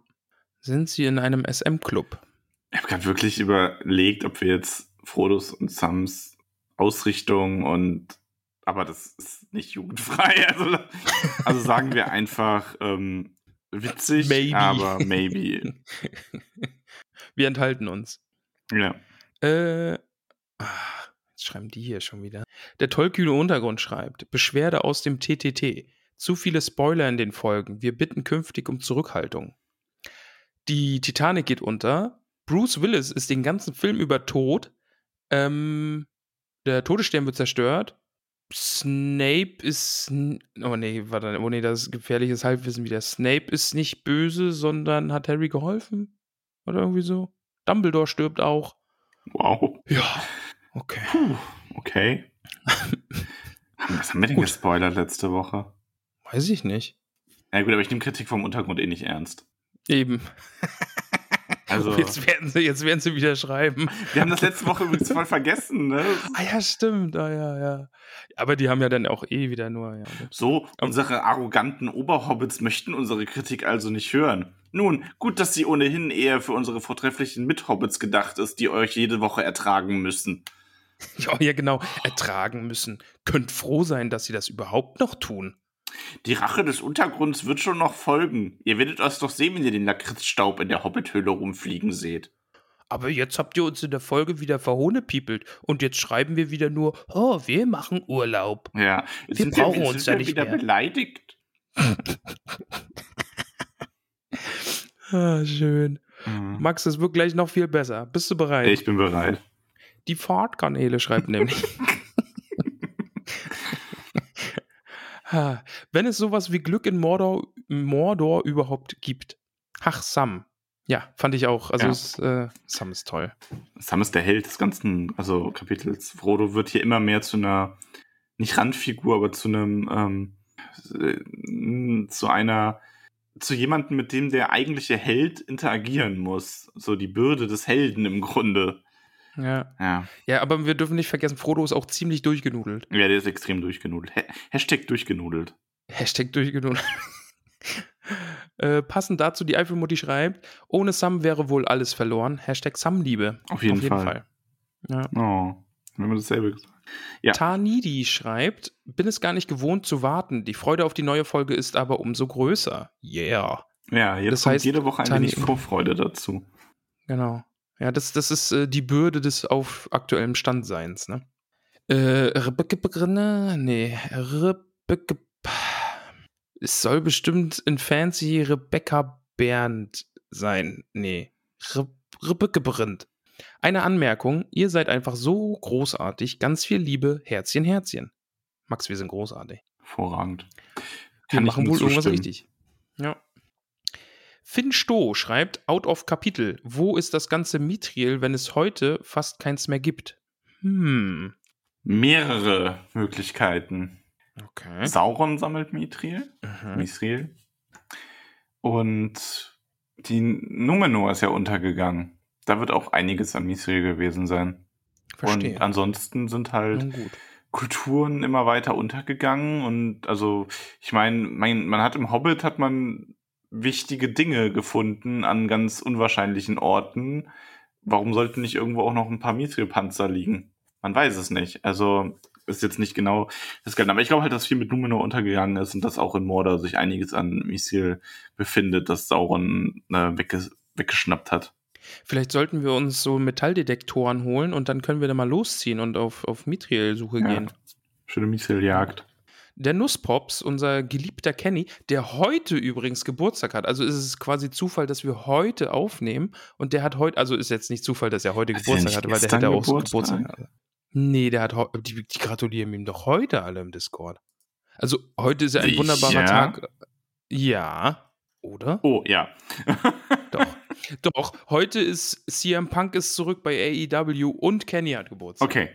Sind sie in einem SM-Club? Ich habe gerade wirklich überlegt, ob wir jetzt Frodos und Sams Ausrichtung und aber das ist nicht jugendfrei. [laughs] Also, also sagen wir einfach ähm, witzig, Maybe. aber maybe. [laughs] Wir enthalten uns. Ja. Äh, ach, jetzt schreiben die hier schon wieder. Der tollkühne Untergrund schreibt: Beschwerde aus dem TTT. Zu viele Spoiler in den Folgen. Wir bitten künftig um Zurückhaltung. Die Titanic geht unter. Bruce Willis ist den ganzen Film über tot. Ähm, der Todesstern wird zerstört. Snape ist. Oh nee, warte, oh nee, das ist gefährliches Halbwissen wieder. Snape ist nicht böse, sondern hat Harry geholfen? Oder irgendwie so. Dumbledore stirbt auch. Wow. Ja, okay. Puh, okay. Was haben wir denn Gut. gespoilert letzte Woche? Weiß ich nicht. Ja gut, aber ich nehme Kritik vom Untergrund eh nicht ernst. Eben. Also, Jetzt werden sie, jetzt werden sie wieder schreiben. wir haben das letzte Woche übrigens voll vergessen, ne? Ah ja, stimmt. Ah ja, ja. Aber die haben ja dann auch eh wieder nur. Ja. So, unsere arroganten Oberhobbits möchten unsere Kritik also nicht hören. Nun, gut, dass sie ohnehin eher für unsere vortrefflichen Mithobbits gedacht ist, die euch jede Woche ertragen müssen. Ja, ja, genau. Ertragen müssen. Könnt froh sein, dass sie das überhaupt noch tun. Die Rache des Untergrunds wird schon noch folgen. Ihr werdet es doch sehen, wenn ihr den Lakritzstaub in der Hobbithöhle rumfliegen seht. Aber jetzt habt ihr uns in der Folge wieder verhohnepiepelt und jetzt schreiben wir wieder nur, oh, wir machen Urlaub. Ja, jetzt Wir sind brauchen wir, uns da nicht wieder mehr. beleidigt. [laughs] Ah, schön. Max, es wird gleich noch viel besser. Bist du bereit? Ich bin bereit. Die Fahrtkanäle schreibt nämlich. [laughs] Wenn es sowas wie Glück in Mordor, Mordor überhaupt gibt. Ach, Sam. Ja, fand ich auch. Also Ja. es, äh, Sam ist toll. Sam ist der Held des ganzen also Kapitels. Frodo wird hier immer mehr zu einer, nicht Randfigur, aber zu einem, ähm, äh, zu einer, zu jemandem, mit dem der eigentliche Held interagieren muss. So die Bürde des Helden im Grunde. Ja. Ja, ja, aber wir dürfen nicht vergessen, Frodo ist auch ziemlich durchgenudelt. ja der ist extrem durchgenudelt. Ha Hashtag durchgenudelt. Hashtag durchgenudelt. [laughs] äh, passend dazu, die Eifelmutti schreibt, ohne Sam wäre wohl alles verloren. Hashtag Sam-Liebe. Auf jeden Fall. Ja. Oh, haben wir dasselbe gesagt. Ja. Tanidi schreibt, bin es gar nicht gewohnt zu warten. Die Freude auf die neue Folge ist aber umso größer. Yeah. Ja, jetzt Das kommt heißt, jede Woche ein wenig Vorfreude dazu. Genau. Ja, das, das ist äh, die Bürde des auf aktuellem Standseins, ne? Äh, nee, Rebecca. Es soll bestimmt in Fancy Rebecca Bernd sein. Nee, Re Rebecca Brennt. Eine Anmerkung, ihr seid einfach so großartig. Ganz viel Liebe, Herzchen, Herzchen. Max, wir sind großartig. Hervorragend. Wir Kann machen wohl irgendwas richtig. Ja. Finn Stoh schreibt, out of Kapitel, wo ist das ganze Mithril, wenn es heute fast keins mehr gibt? Hm, Mehrere Möglichkeiten. okay. Sauron sammelt Mithril. Mhm. Mithril. Und die Numenor ist ja untergegangen. Da wird auch einiges an Mithril gewesen sein. Verstehe. Und ansonsten sind halt. Kulturen immer weiter untergegangen und also ich meine, mein, man hat im Hobbit hat man wichtige Dinge gefunden an ganz unwahrscheinlichen Orten. Warum sollten nicht irgendwo auch noch ein paar Mithril-Panzer liegen? Man weiß es nicht. Also ist jetzt nicht genau das Geld. Aber ich glaube halt, dass viel mit Numenor untergegangen ist und dass auch in Mordor sich einiges an Mithril befindet, das Sauron äh, wegge weggeschnappt hat. Vielleicht sollten wir uns so Metalldetektoren holen und dann können wir da mal losziehen und auf, auf Mithril-Suche Ja. gehen. Schöne Mithril-Jagd. Der Nusspops, unser geliebter Kenny, der heute übrigens Geburtstag hat. Also ist es quasi Zufall, dass wir heute aufnehmen. Und der hat heute, also ist jetzt nicht Zufall, dass er heute der Geburtstag nicht hatte, weil der hätte auch so Geburtstag? Nee, der hat die, die gratulieren ihm doch heute alle im Discord. Also heute ist ja ein Sicher? wunderbarer Tag. Ja, oder? Oh, ja. [laughs] Doch. Doch, heute ist CM Punk ist zurück bei AEW und Kenny hat Geburtstag. Okay.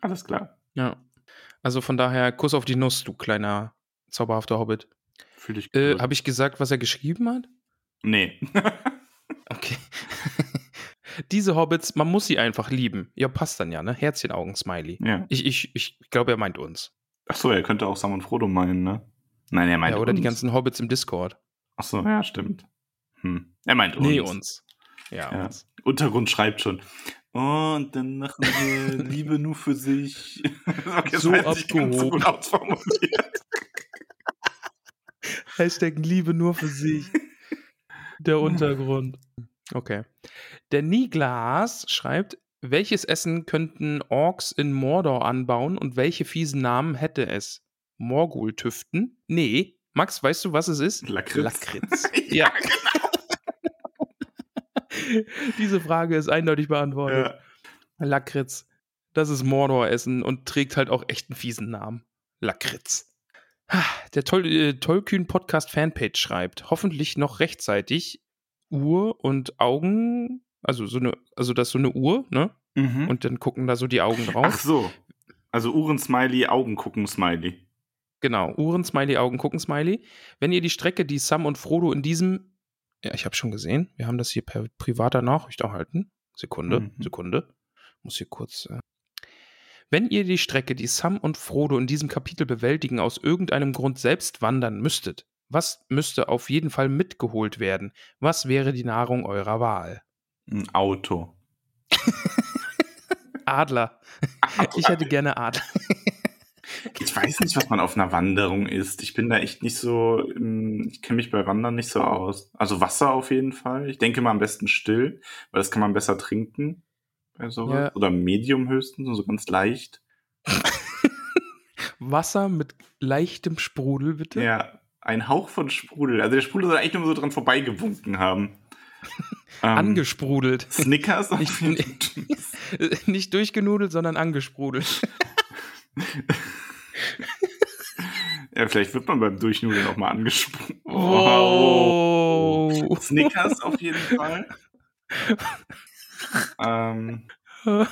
Alles klar. Ja. Also von daher, Kuss auf die Nuss, du kleiner zauberhafter Hobbit. Fühl dich Äh, gut. Habe ich gesagt, was er geschrieben hat? Nee. [laughs] [laughs] Okay. Diese Hobbits, man muss sie einfach lieben. Ja, passt dann ja, ne? Herzchenaugen-Smiley. ja. Ich, ich, ich glaube, er meint uns. Ach so, er könnte auch Sam und Frodo meinen, ne? Nein, er meint Ja, oder uns. die ganzen Hobbits im Discord. Ach so, ja, stimmt. Hm. Er meint uns. Nee, uns. Ja, Ja. uns. Untergrund schreibt schon. Und dann machen wir Liebe nur für sich. [laughs] So nicht ganz so abgehoben. gut ausformuliert. Hashtag Liebe nur für sich. Der Untergrund. Okay. Der Niglas schreibt, welches Essen könnten Orks in Mordor anbauen und welche fiesen Namen hätte es? Morgul-Tüften? Nee. Max, weißt du, was es ist? Lakritz. Lakritz. [laughs] ja, [laughs] Diese Frage ist eindeutig beantwortet. ja. Lakritz. Das ist Mordor-Essen und trägt halt auch echt einen fiesen Namen. Lakritz. [sighs] Der Tol äh, Tollkühn Podcast Fanpage schreibt, hoffentlich noch rechtzeitig Uhr und Augen, also so eine, also das ist so eine Uhr, ne? Mhm. Und dann gucken da so die Augen Ach drauf. so. Also Uhren-Smiley, Augen gucken Smiley. Genau, Uhren, Smiley, Augen gucken, Smiley. Wenn ihr die Strecke, die Sam und Frodo in diesem, ja, ich habe schon gesehen, wir haben das hier per privater Nachricht erhalten. Sekunde, Mhm. Sekunde. Muss hier kurz. Äh. Wenn ihr die Strecke, die Sam und Frodo in diesem Kapitel bewältigen, aus irgendeinem Grund selbst wandern müsstet, was müsste auf jeden Fall mitgeholt werden? Was wäre die Nahrung eurer Wahl? Ein Auto. [laughs] Adler. Ich hätte gerne Adler. Ich weiß nicht, was man auf einer Wanderung isst. Ich bin da echt nicht so, ähm, ich kenne mich bei Wandern nicht so aus. Also Wasser auf jeden Fall. Ich denke mal am besten still, weil das kann man besser trinken. Bei sowas. Ja. Oder Medium höchstens, so ganz leicht. [laughs] Wasser mit leichtem Sprudel, bitte. Ja, ein Hauch von Sprudel. Also der Sprudel soll eigentlich nur so dran vorbeigewunken haben. Ähm, [laughs] Angesprudelt. Snickers [laughs] Nicht-. Nicht durchgenudelt, sondern angesprudelt. [laughs] Ja, vielleicht wird man beim Durchnudeln auch mal angesprungen. Oh. Snickers auf jeden Fall. [laughs] ähm, [laughs]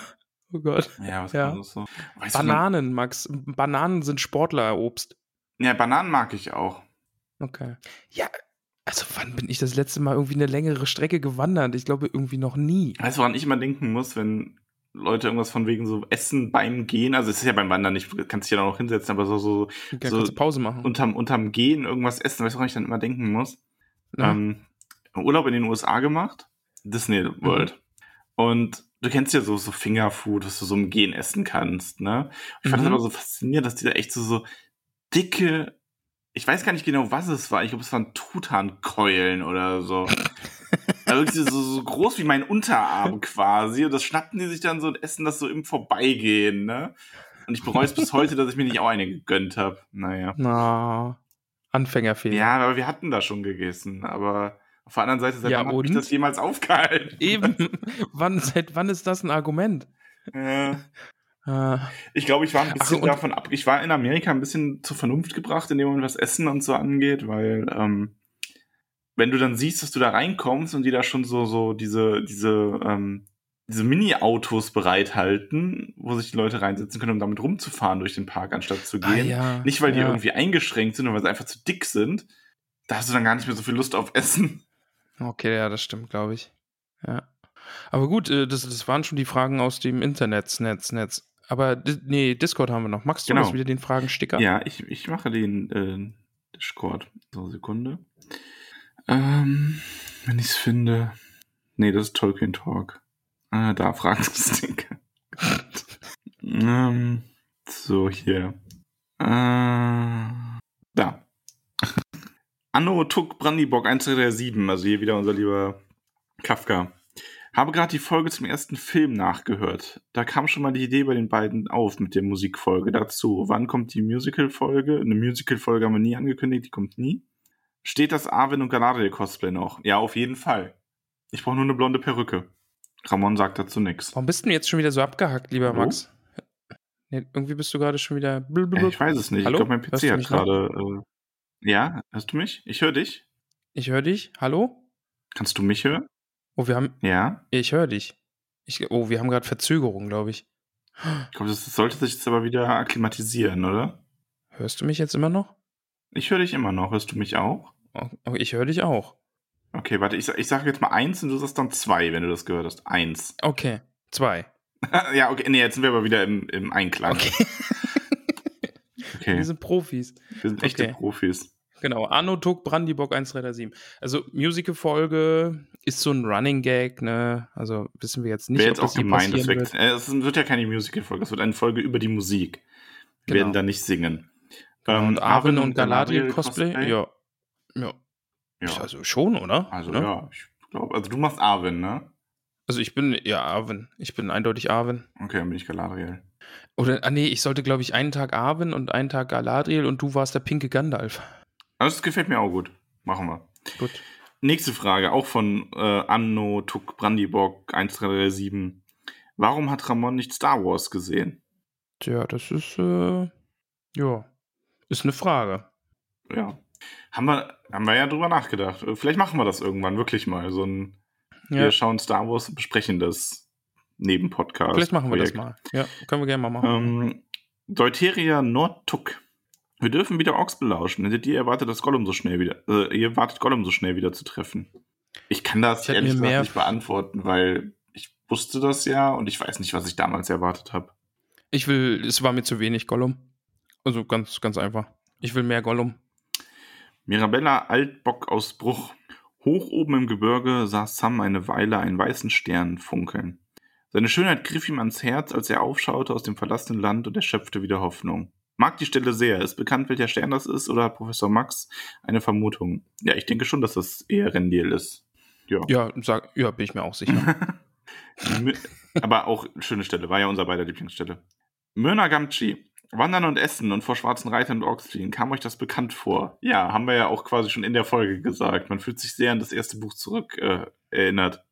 Oh Gott. ja, was Ja. war das so? Weißt Bananen, Max. Bananen sind Sportlerobst. Ja, Bananen mag ich auch. Okay. Ja, also wann bin ich das letzte Mal irgendwie eine längere Strecke gewandert? Ich glaube irgendwie noch nie. Weißt du, woran ich immer denken muss, wenn Leute irgendwas von wegen so Essen beim Gehen, also es ist ja beim Wandern nicht, du kannst dich ja da noch hinsetzen, aber so, so Ich kann So- Pause machen. unterm, unterm Gehen irgendwas essen, weißt du, woran ich dann immer denken muss? Ja. Ähm, Urlaub in den USA gemacht, Disney World. Mhm. Und du kennst ja so, so Fingerfood, was du so im Gehen essen kannst, ne? Ich fand Mhm. das aber so faszinierend, dass die da echt so, so dicke, ich weiß gar nicht genau, was es war. Ich glaube, es waren Truthahnkeulen oder so. [laughs] Also wirklich so, so groß wie mein Unterarm quasi. Und das schnappen die sich dann so und essen das so im Vorbeigehen, ne? Und ich bereue es bis heute, dass ich mir nicht auch eine gegönnt habe. Naja. Na, Anfängerfehler. Ja, aber wir hatten da schon gegessen. Aber Auf der anderen Seite, seit Ja, wann hat mich das jemals aufgehalten? Eben. wann, seit wann ist das ein Argument? Äh, ich glaube, ich war ein Ach, bisschen und- davon ab. Ich war in Amerika ein bisschen zur Vernunft gebracht, in dem Moment, was Essen und so angeht, weil ähm, wenn du dann siehst, dass du da reinkommst und die da schon so, so diese, diese, ähm, diese Mini-Autos bereithalten, wo sich die Leute reinsetzen können, um damit rumzufahren durch den Park, anstatt zu ah, gehen. ja, Nicht, weil die ja. irgendwie eingeschränkt sind, sondern weil sie einfach zu dick sind. Da hast du dann gar nicht mehr so viel Lust auf Essen. Okay, ja, das stimmt, glaube ich. Ja. Aber gut, äh, das, das waren schon die Fragen aus dem Internet, Netz, Netz. Aber nee, Discord haben wir noch. Magst du Genau. wieder den Fragensticker? Ja, ich, ich mache den äh, Discord. So, Sekunde. Ähm, wenn ich es finde. Nee, das ist Tolkien Talk. Ah, da Fragensticker. [laughs] ähm, so, hier. Äh, da. [laughs] Anno Tuck Brandybock 137, also hier wieder unser lieber Kafka. Habe gerade die Folge zum ersten Film nachgehört. Da kam schon mal die Idee bei den beiden auf mit der Musikfolge dazu. Wann kommt die Musical-Folge? Eine Musical-Folge haben wir nie angekündigt, die kommt nie. Steht das Arwen und Galadriel-Cosplay noch? Ja, auf jeden Fall. Ich brauche nur eine blonde Perücke. Ramon sagt dazu nichts. Warum bist du jetzt schon wieder so abgehackt, lieber Hallo? Max? Nee, irgendwie bist du gerade schon wieder. Äh, ich weiß es nicht. Hallo? Ich glaube, mein PC hat gerade. Äh, ja, hörst du mich? Ich höre dich. Ich höre dich. Hallo? Kannst du mich hören? Oh, wir haben. Ja. Ich höre dich. Ich, oh, wir haben gerade Verzögerung, glaube ich. Ich glaube, das sollte sich jetzt aber wieder akklimatisieren, oder? Hörst du mich jetzt immer noch? Ich höre dich immer noch. Hörst du mich auch? Ich höre dich auch. Okay, warte, ich, ich sage jetzt mal eins und du sagst dann zwei, wenn du das gehört hast. Eins. [laughs] Okay. Zwei. ja, okay, nee, jetzt sind wir aber wieder im, im Einklang. Okay. [laughs] Okay, Wir sind Profis. wir sind echte okay. Profis. Genau, Anno Tuck Brandybock 1337. Also Musical-Folge ist so ein Running Gag, ne? Also wissen wir jetzt nicht, Wäre jetzt ob auch das hier gemein, das wird. Äh, Es wird ja keine Musical-Folge, es wird eine Folge über die Musik. Wir Genau. werden da nicht singen. Genau, Ähm, und Arwen und Galadriel Galadriel Cosplay? Cosplay? Ja. Ja. Ja. Also schon, oder? Also Oder? ja, ich glaube, also du machst Arwen, ne? Also ich bin, ja, Arwen. Ich bin eindeutig Arwen. Okay, dann bin ich Galadriel. Oder, ah nee, ich sollte, glaube ich, einen Tag Arwen und einen Tag Galadriel und du warst der pinke Gandalf. Also das gefällt mir auch gut. Machen wir. Gut. Nächste Frage, auch von äh, Anno Tuck Brandybock 1337. Warum hat Ramon nicht Star Wars gesehen? Tja, das ist, äh, ja, ist eine Frage. Ja. Haben wir, haben wir ja drüber nachgedacht. Vielleicht machen wir das irgendwann wirklich mal. So ein, Ja, Wir schauen Star Wars und besprechen das neben Podcast. vielleicht machen wir das Projekt. mal. Ja, können wir gerne mal machen. Ähm, Deuteria Nordtuck. Wir dürfen wieder Orks belauschen. Ihr erwartet, dass Gollum so schnell wieder, äh, ihr wartet Gollum so schnell wieder zu treffen? Ich kann das Ich ehrlich gesagt mehr- nicht beantworten, weil ich wusste das ja und ich weiß nicht, was ich damals erwartet habe. Ich will, es war mir zu wenig Gollum. Also ganz, ganz einfach. Ich will mehr Gollum. Mirabella Altbock aus Bruch. Hoch oben im Gebirge sah Sam eine Weile einen weißen Stern funkeln. Seine Schönheit griff ihm ans Herz, als er aufschaute aus dem verlassenen Land und er schöpfte wieder Hoffnung. Mag die Stelle sehr. Ist bekannt, welcher Stern das ist, oder hat Professor Max eine Vermutung? Ja, ich denke schon, dass das eher Rendiel ist. Ja. Ja, sag, ja, bin ich mir auch sicher. [laughs] Aber auch schöne Stelle, war ja unser beider Lieblingsstelle. Myrna Gamci. Wandern und Essen und vor schwarzen Reitern und Orks fliehen. Kam euch das bekannt vor? Ja, haben wir ja auch quasi schon in der Folge gesagt. Man fühlt sich sehr an das erste Buch zurück äh, erinnert.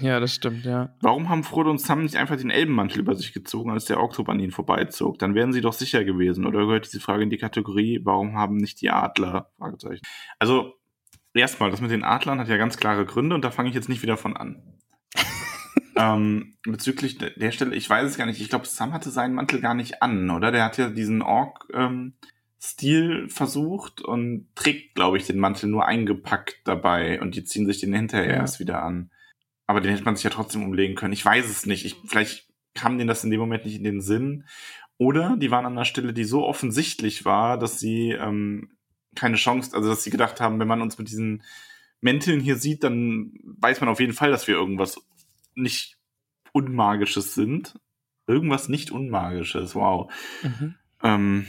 ja, das stimmt, ja. Warum haben Frodo und Sam nicht einfach den Elbenmantel über sich gezogen, als der Orktrupp an ihnen vorbeizog? Dann wären sie doch sicher gewesen. Oder gehört diese Frage in die Kategorie, warum haben nicht die Adler? Also, erstmal, das mit den Adlern hat ja ganz klare Gründe und da fange ich jetzt nicht wieder von an. Ähm, bezüglich de- der Stelle, ich weiß es gar nicht. Ich glaube, Sam hatte seinen Mantel gar nicht an, oder? Der hat ja diesen Ork-Stil versucht und trägt, glaube ich, den Mantel nur eingepackt dabei und die ziehen sich den hinterher Ja. erst wieder an. Aber den hätte man sich ja trotzdem umlegen können. Ich weiß es nicht. Ich, vielleicht kam denen das in dem Moment nicht in den Sinn. Oder die waren an einer Stelle, die so offensichtlich war, dass sie ähm, keine Chance, also dass sie gedacht haben, wenn man uns mit diesen Mänteln hier sieht, dann weiß man auf jeden Fall, dass wir irgendwas nicht Unmagisches sind. Irgendwas nicht Unmagisches, wow. Mhm. Ähm,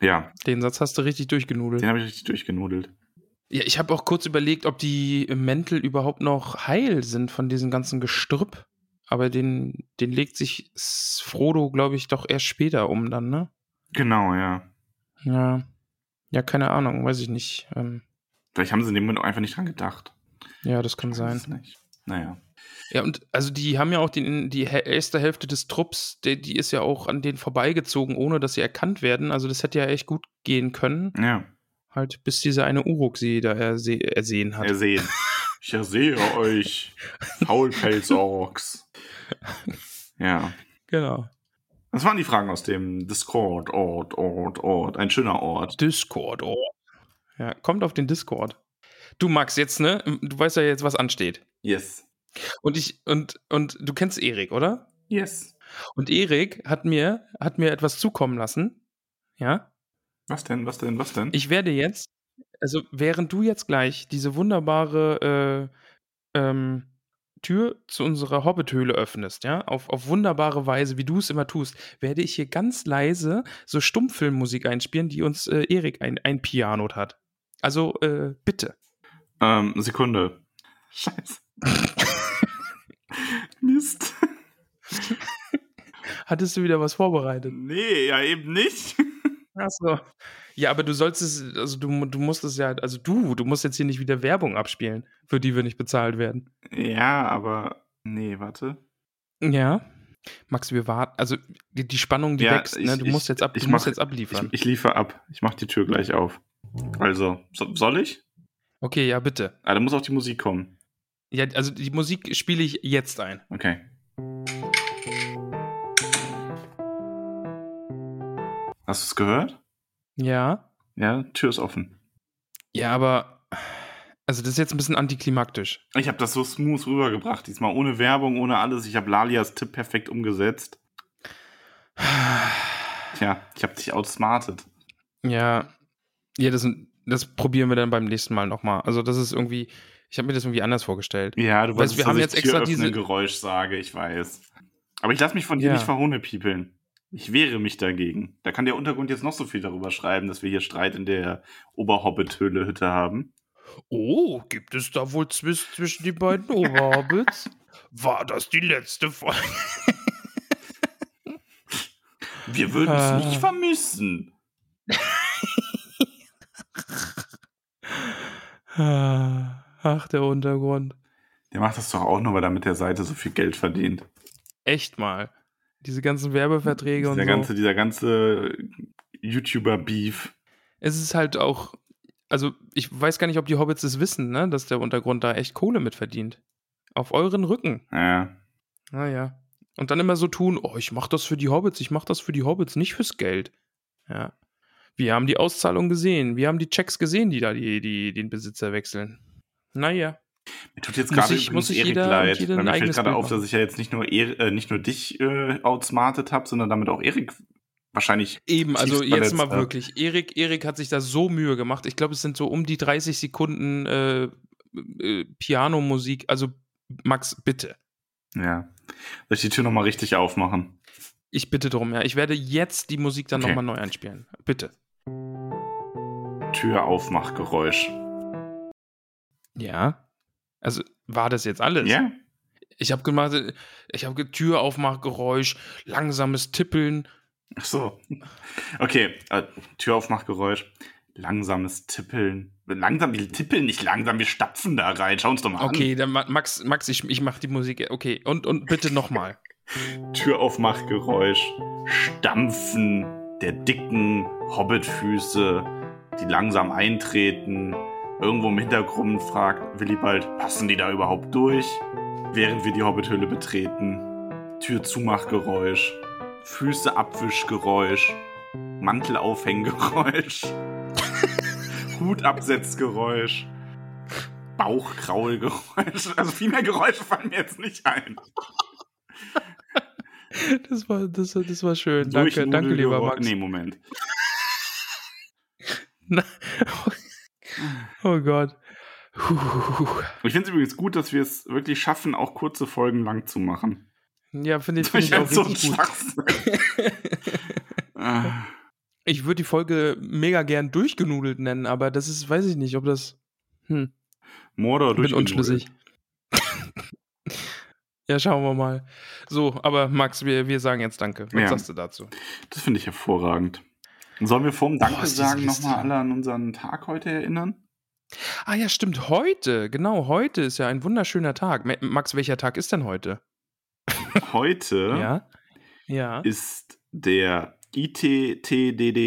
ja, Den Satz hast du richtig durchgenudelt. den habe ich richtig durchgenudelt. Ja, ich habe auch kurz überlegt, ob die Mäntel überhaupt noch heil sind von diesem ganzen Gestrüpp. Aber den, den legt sich Frodo, glaube ich, doch erst später um dann, ne? Genau, ja. Ja. Ja, keine Ahnung, weiß ich nicht. Ähm, Vielleicht haben sie in dem Moment auch einfach nicht dran gedacht. Ja, das kann sein. Weiß nicht. Naja. Ja, und also die haben ja auch die, die erste Hälfte des Trupps, die, die ist ja auch an denen vorbeigezogen, ohne dass sie erkannt werden. Also das hätte ja echt gut gehen können. Ja. Halt, bis dieser eine Uruk sie da erse ersehen hat. Ersehen. Ich ersehe [laughs] euch. Faulpelz-Orks. Ja. genau. Das waren die Fragen aus dem Discord. Ort, Ort, Ort. Ein schöner Ort. Discord, oh. Ja, kommt auf den Discord. Du Max, jetzt, ne? Du weißt ja jetzt, was ansteht. Yes. Und ich, und, und du kennst Erik, oder? Yes. Und Erik hat mir, hat mir etwas zukommen lassen. Ja. Was denn, was denn, was denn? Ich werde jetzt, also während du jetzt gleich diese wunderbare äh, ähm, Tür zu unserer Hobbithöhle öffnest, ja, auf, auf wunderbare Weise, wie du es immer tust, werde ich hier ganz leise so Stummfilmmusik einspielen, die uns äh, Erik ein, ein Pianot hat. Also äh, bitte. Ähm, Sekunde. Scheiße. [laughs] [laughs] Mist. Hattest du wieder was vorbereitet? Nee, ja eben nicht. Achso. Ja, aber du sollst es, also du, du musst es ja, also du, du musst jetzt hier nicht wieder Werbung abspielen, für die wir nicht bezahlt werden. Ja, aber. Nee, warte. Ja. Max, wir warten, also die, die Spannung, die Ja, wächst, ich- ne? Du ich- musst jetzt ab, ich du musst mach- jetzt abliefern. Ich, ich liefere ab. Ich mache die Tür gleich auf. Also, so, soll ich? okay, ja, bitte. Ah, da muss auch die Musik kommen. Ja, also die Musik spiele ich jetzt ein. Okay. Hast du es gehört? Ja. Ja, Tür ist offen. Ja, aber also das ist jetzt ein bisschen antiklimaktisch. Ich habe das so smooth rübergebracht. Diesmal ohne Werbung, ohne alles. Ich habe Lalias Tipp perfekt umgesetzt. Tja, ich habe dich outsmartet. Ja. Ja, das, das probieren wir dann beim nächsten Mal nochmal. Also das ist irgendwie, ich habe mir das irgendwie anders vorgestellt. Ja, du Weißt, wolltest, wir dass haben ich jetzt extra diese- Geräusch sage, ich weiß. Aber ich lasse mich von dir Ja. nicht verhohnepiepeln. Ich wehre mich dagegen. Da kann der Untergrund jetzt noch so viel darüber schreiben, dass wir hier Streit in der Oberhobbit-Höhle-Hütte haben. Oh, gibt es da wohl Zwist zwischen die beiden Oberhobbits? [laughs] War das die letzte Folge? Wir würden es Ah. nicht vermissen. [laughs] [laughs] Ach, der Untergrund. Der macht das doch auch nur, weil er mit der Seite so viel Geld verdient. Echt mal. Diese ganzen Werbeverträge und Dieser so. ganze, dieser ganze YouTuber-Beef. es ist halt auch, also ich weiß gar nicht, ob die Hobbits es wissen, ne, dass der Untergrund da echt Kohle mit verdient. Auf euren Rücken. Ja. Naja. Und dann immer so tun, oh, ich mach das für die Hobbits, ich mach das für die Hobbits, nicht fürs Geld. Ja. Wir haben die Auszahlung gesehen, wir haben die Checks gesehen, die da die, die, den Besitzer wechseln. Naja. Mir tut jetzt gerade übrigens muss sich Erik jeder leid. jeder Weil mir fällt gerade auf, dass ich ja jetzt nicht nur, er, äh, nicht nur dich äh, outsmartet habe, sondern damit auch Erik wahrscheinlich Eben, also jetzt mal habe. wirklich. Erik, Erik hat sich da so Mühe gemacht. Ich glaube, es sind so um die 30 Sekunden äh, äh, Pianomusik. Also, Max, bitte. Ja. Soll ich die Tür nochmal richtig aufmachen? Ich bitte drum, ja. Ich werde jetzt die Musik dann Okay. nochmal neu einspielen. Bitte. Tür aufmachgeräusch. Ja. Also, war das jetzt alles? Ja? Ich habe gemacht, ich habe Türaufmachgeräusch, langsames Tippeln. Ach so. Okay, äh, Türaufmachgeräusch. Langsames Tippeln. Langsam, wir tippeln nicht langsam, wir stapfen da rein. Schau uns doch mal Okay, dann Ma- Max, Max, ich, ich mache die Musik. Okay, und, und bitte nochmal. an. Türaufmachgeräusch. Stampfen der dicken Hobbitfüße, die langsam eintreten. Irgendwo im Hintergrund fragt Willibald, passen die da überhaupt durch? Während wir die Hobbithöhle betreten. Türzumachgeräusch. Füße Abwischgeräusch. Mantelaufhänggeräusch. [laughs] Hutabsetzgeräusch. Bauchkraulgeräusch. Also viel mehr Geräusche fallen mir jetzt nicht ein. Das war, das, das war schön. Danke, danke, lieber Max. Nee, Moment. [laughs] Oh Gott. Puh. Ich finde es übrigens gut, dass wir es wirklich schaffen, auch kurze Folgen lang zu machen. Ja, finde ich, find Ich ich auch so gut. Ah, Ich würde die Folge mega gern durchgenudelt nennen, aber das ist, weiß ich nicht, ob das. Hm, Mordor bin durch unschlüssig. ja, schauen wir mal. So, aber Max, wir, wir sagen jetzt Danke. Was Ja. sagst du dazu? Das finde ich hervorragend. Sollen wir vorm Danke sagen nochmal alle an unseren Tag heute erinnern? Ah ja, stimmt, heute, genau, heute ist ja ein wunderschöner Tag. Ma- Max, welcher Tag ist denn heute? Heute [laughs] Ja. Ja. ist der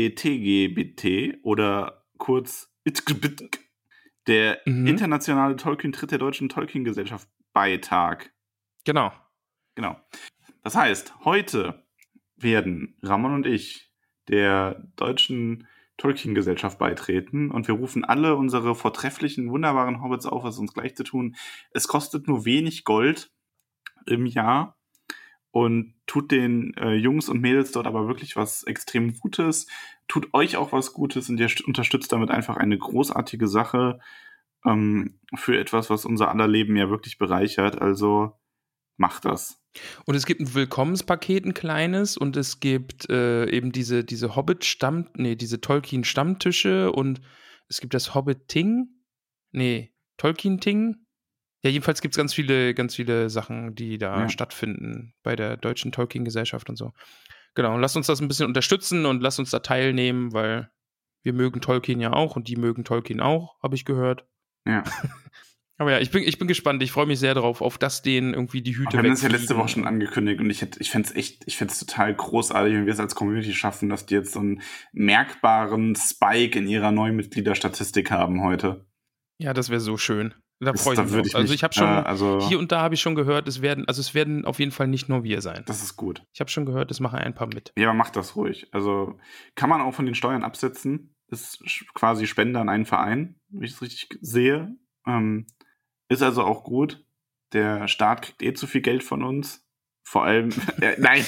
ITTDDTGBT oder kurz ITGBT, der Mhm. internationale Tolkien-Tritt der Deutschen Tolkien-Gesellschaft Beitag. Genau. Genau. Das heißt, heute werden Ramon und ich der Deutschen Tolkien-Gesellschaft beitreten und wir rufen alle unsere vortrefflichen, wunderbaren Hobbits auf, es uns gleich zu tun. Es kostet nur wenig Gold im Jahr und tut den äh, Jungs und Mädels dort aber wirklich was extrem Gutes, tut euch auch was Gutes und ihr st- unterstützt damit einfach eine großartige Sache ähm, für etwas, was unser aller Leben ja wirklich bereichert. Also macht das. Und es gibt ein Willkommenspaket, ein kleines, und es gibt äh, eben diese, diese Hobbit-Stamm, nee, diese Tolkien-Stammtische und es gibt das Hobbit-Ting, nee, Tolkien-Ting. Ja, jedenfalls gibt es ganz viele, ganz viele Sachen, die da Ja. stattfinden bei der Deutschen Tolkien-Gesellschaft und so. Genau, und lasst uns das ein bisschen unterstützen und lasst uns da teilnehmen, weil wir mögen Tolkien ja auch und die mögen Tolkien auch, habe ich gehört. Ja. [laughs] Aber ja, ich bin, ich bin gespannt. Ich freue mich sehr darauf, auf das denen irgendwie die Hüte Wir haben das ja letzte Woche schon angekündigt und ich, hätte- ich fände es echt, ich fände es total großartig, wenn wir es als Community schaffen, dass die jetzt so einen merkbaren Spike in ihrer Neumitgliederstatistik haben heute. Ja, das wäre so schön. Da freue ich mich. drauf. ich also ich habe schon äh, also- hier und da habe ich schon gehört, es werden, also es werden auf jeden Fall nicht nur wir sein. Das ist gut. Ich habe schon gehört, es machen ein paar mit. Ja, aber macht das ruhig. Also kann man auch von den Steuern absetzen. Ist quasi Spende an einen Verein, wenn ich es richtig sehe. Ähm, ist also auch gut. Der Staat kriegt eh zu viel Geld von uns. Vor allem, [laughs] äh, nein.